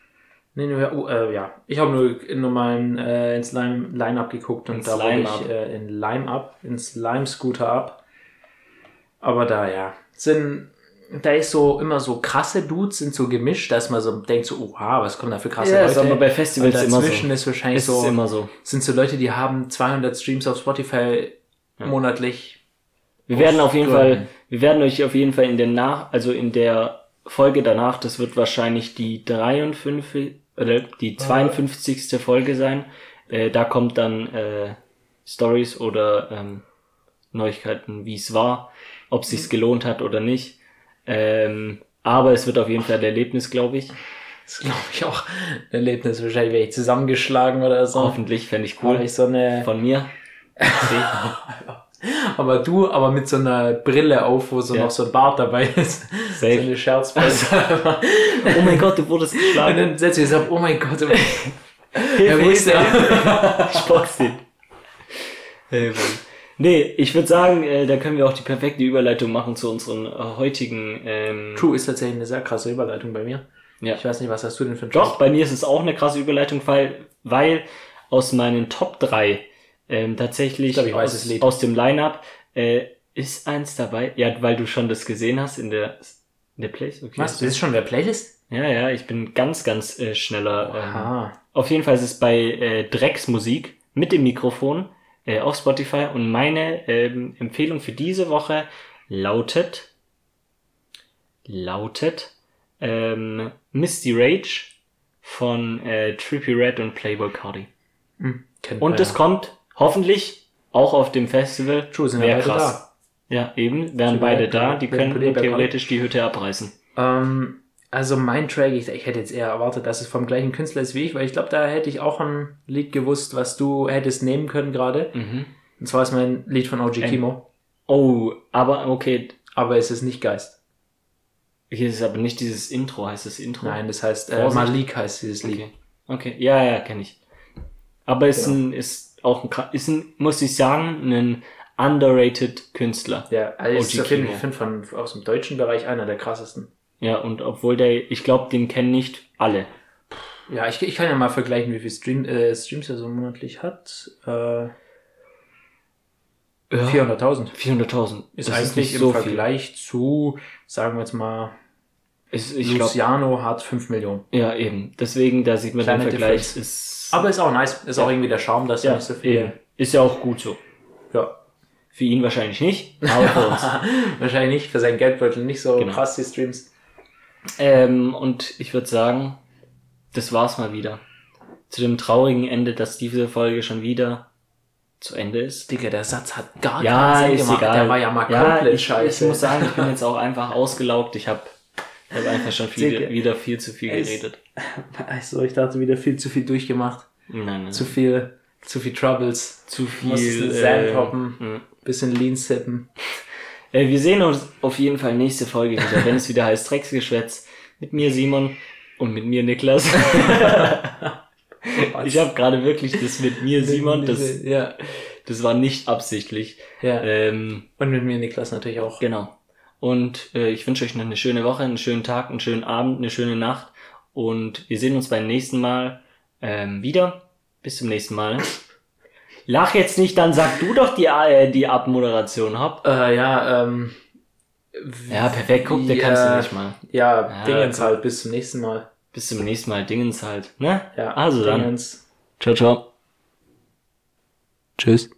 Nee, nee, oh, äh, ja. Ich habe nur, nur mal in, äh, ins Lime- Line-Up geguckt und Ins da wurde Lime-Up. ich äh, in Lime-Up, ins Lime-Scooter-Up. Aber da, ja, sind, da ist so immer so krasse Dudes, sind so gemischt, dass man so denkt so, oha, was kommen da für krasse Ja, Leute. ist aber bei Festivals immer so. dazwischen ist wahrscheinlich Es so, ist immer so. sind so Leute, die haben 200 Streams auf Spotify Ja. monatlich. Wir werden auf jeden Gründen. Fall wir werden euch auf jeden Fall in der nach, also in der Folge danach, das wird wahrscheinlich die 53 oder die 52. Folge sein. Äh, da kommt dann äh, Stories oder ähm, Neuigkeiten, wie es war, ob es sich gelohnt hat oder nicht. Ähm, aber es wird auf jeden Fall ein Erlebnis, glaube ich. Das glaube ich, auch ein Erlebnis. Wahrscheinlich wäre ich zusammengeschlagen oder so. Hoffentlich fände ich Cool. ich so eine, Von mir. aber du, aber mit so einer Brille auf, wo so Ja. noch so ein Bart dabei ist. So Safe. eine Scherzbrille. Oh mein Gott, du wurdest Und geschlagen. dann setzt sich ab, oh mein Gott, oh mein Hilfe, wo ist. Ich box den. Hey, Mann. Nee, ich würde sagen, äh, da können wir auch die perfekte Überleitung machen zu unseren äh, heutigen. Ähm, True ist tatsächlich eine sehr krasse Überleitung bei mir. Ja. Ich weiß nicht, was hast du denn für einen Doch, bei mir ist es auch eine krasse Überleitung, weil, weil aus meinen Top 3 ähm, tatsächlich Ich glaub, aus, aus dem Line-Up äh, ist eins dabei. Ja, weil du schon das gesehen hast in der, in der Place. Okay. Was? Das ist schon der Playlist? Ja, ja, ich bin ganz, ganz äh, schneller. Ähm, Aha. auf jeden Fall ist es bei äh, Drecksmusik mit dem Mikrofon äh, auf Spotify und meine ähm, Empfehlung für diese Woche lautet lautet ähm, Misty Rage von äh, Trippy Red und Playboy Cardi. Hm, kennt Und ja. kommt hoffentlich auch auf dem Festival. True, sind Wär ja beide krass. Ja, eben, wären beide da, die können theoretisch die Hütte abreißen. Ähm, also mein Track, ich, ich hätte jetzt eher erwartet, dass es vom gleichen Künstler ist wie ich, weil ich glaube, da hätte ich auch ein Lied gewusst, was du hättest nehmen können gerade. Mhm. Und zwar ist mein Lied von OG Ähm, Kimo, Oh, aber okay, aber es ist nicht Geist. hier ist aber nicht dieses Intro, heißt das Intro? Nein, das heißt äh. Malik heißt dieses Lied. Okay. Okay. Ja, ja, kenne ich. Aber ist Genau. ein, ist auch ein, ist ein, muss ich sagen, ein underrated Künstler. Ja, also ist auf jeden. Fall, ich finde von aus dem deutschen Bereich einer der krassesten. Ja, und obwohl der, ich glaube, den kennen nicht alle. Ja, ich, ich kann ja mal vergleichen, wie viel Stream, äh, Streams er so monatlich hat. Äh, 400.000. 400.000. Ist Das eigentlich nicht im so viel. Vergleich zu, sagen wir jetzt mal, Ist, ich Luciano hat 5 Millionen. ja, eben. Deswegen, da sieht man den Kleine Vergleich. Differenz. Ist, Aber ist auch nice. Ist Ja. auch irgendwie der Charme, dass er ja, nicht so viel. eben. Ist ja auch gut so. Ja. Für ihn wahrscheinlich nicht, aber für uns. Wahrscheinlich nicht, für seinen Geldbeutel nicht so Genau. krass, die Streams. Ähm, und ich würde sagen, das war's mal wieder. Zu dem traurigen Ende, dass diese Folge schon wieder zu Ende ist. Digga, der Satz hat gar Ja, keinen Sinn ist gemacht. egal. Der war ja mal ja, komplett ich, scheiße. Ich muss sagen, ich bin jetzt auch einfach ausgelaugt. Ich habe ich hab einfach schon viel, wieder viel zu viel geredet. Also, ich dachte wieder viel zu viel durchgemacht. Nein, nein. Zu viel, zu viel Troubles. zu viel. Musstest Sand hoppen. mh. Bisschen Lean sippen. Äh, wir sehen uns auf jeden Fall nächste Folge wieder, wenn es wieder heißt Drecksgeschwätz. Mit mir Simon und mit mir Niklas. ich habe gerade wirklich das mit mir Simon, das, ja. das war nicht absichtlich. ja. Ähm, Und mit mir Niklas natürlich auch. Genau. Und äh, ich wünsche euch noch eine schöne Woche, einen schönen Tag, einen schönen Abend, eine schöne Nacht. Und wir sehen uns beim nächsten Mal ähm, wieder. Bis zum nächsten Mal. Lach jetzt nicht, dann sag du doch die, äh, die Abmoderation, hopp. Äh, ja, ähm. Ja, perfekt, guck, der kannst du Ja. nicht mal. Ja, Ja, Dingens halt. Bis zum nächsten Mal. Bis zum nächsten Mal, Dingens halt, ne? Ja, Also dann. Dingens. Ciao, ciao. Tschüss.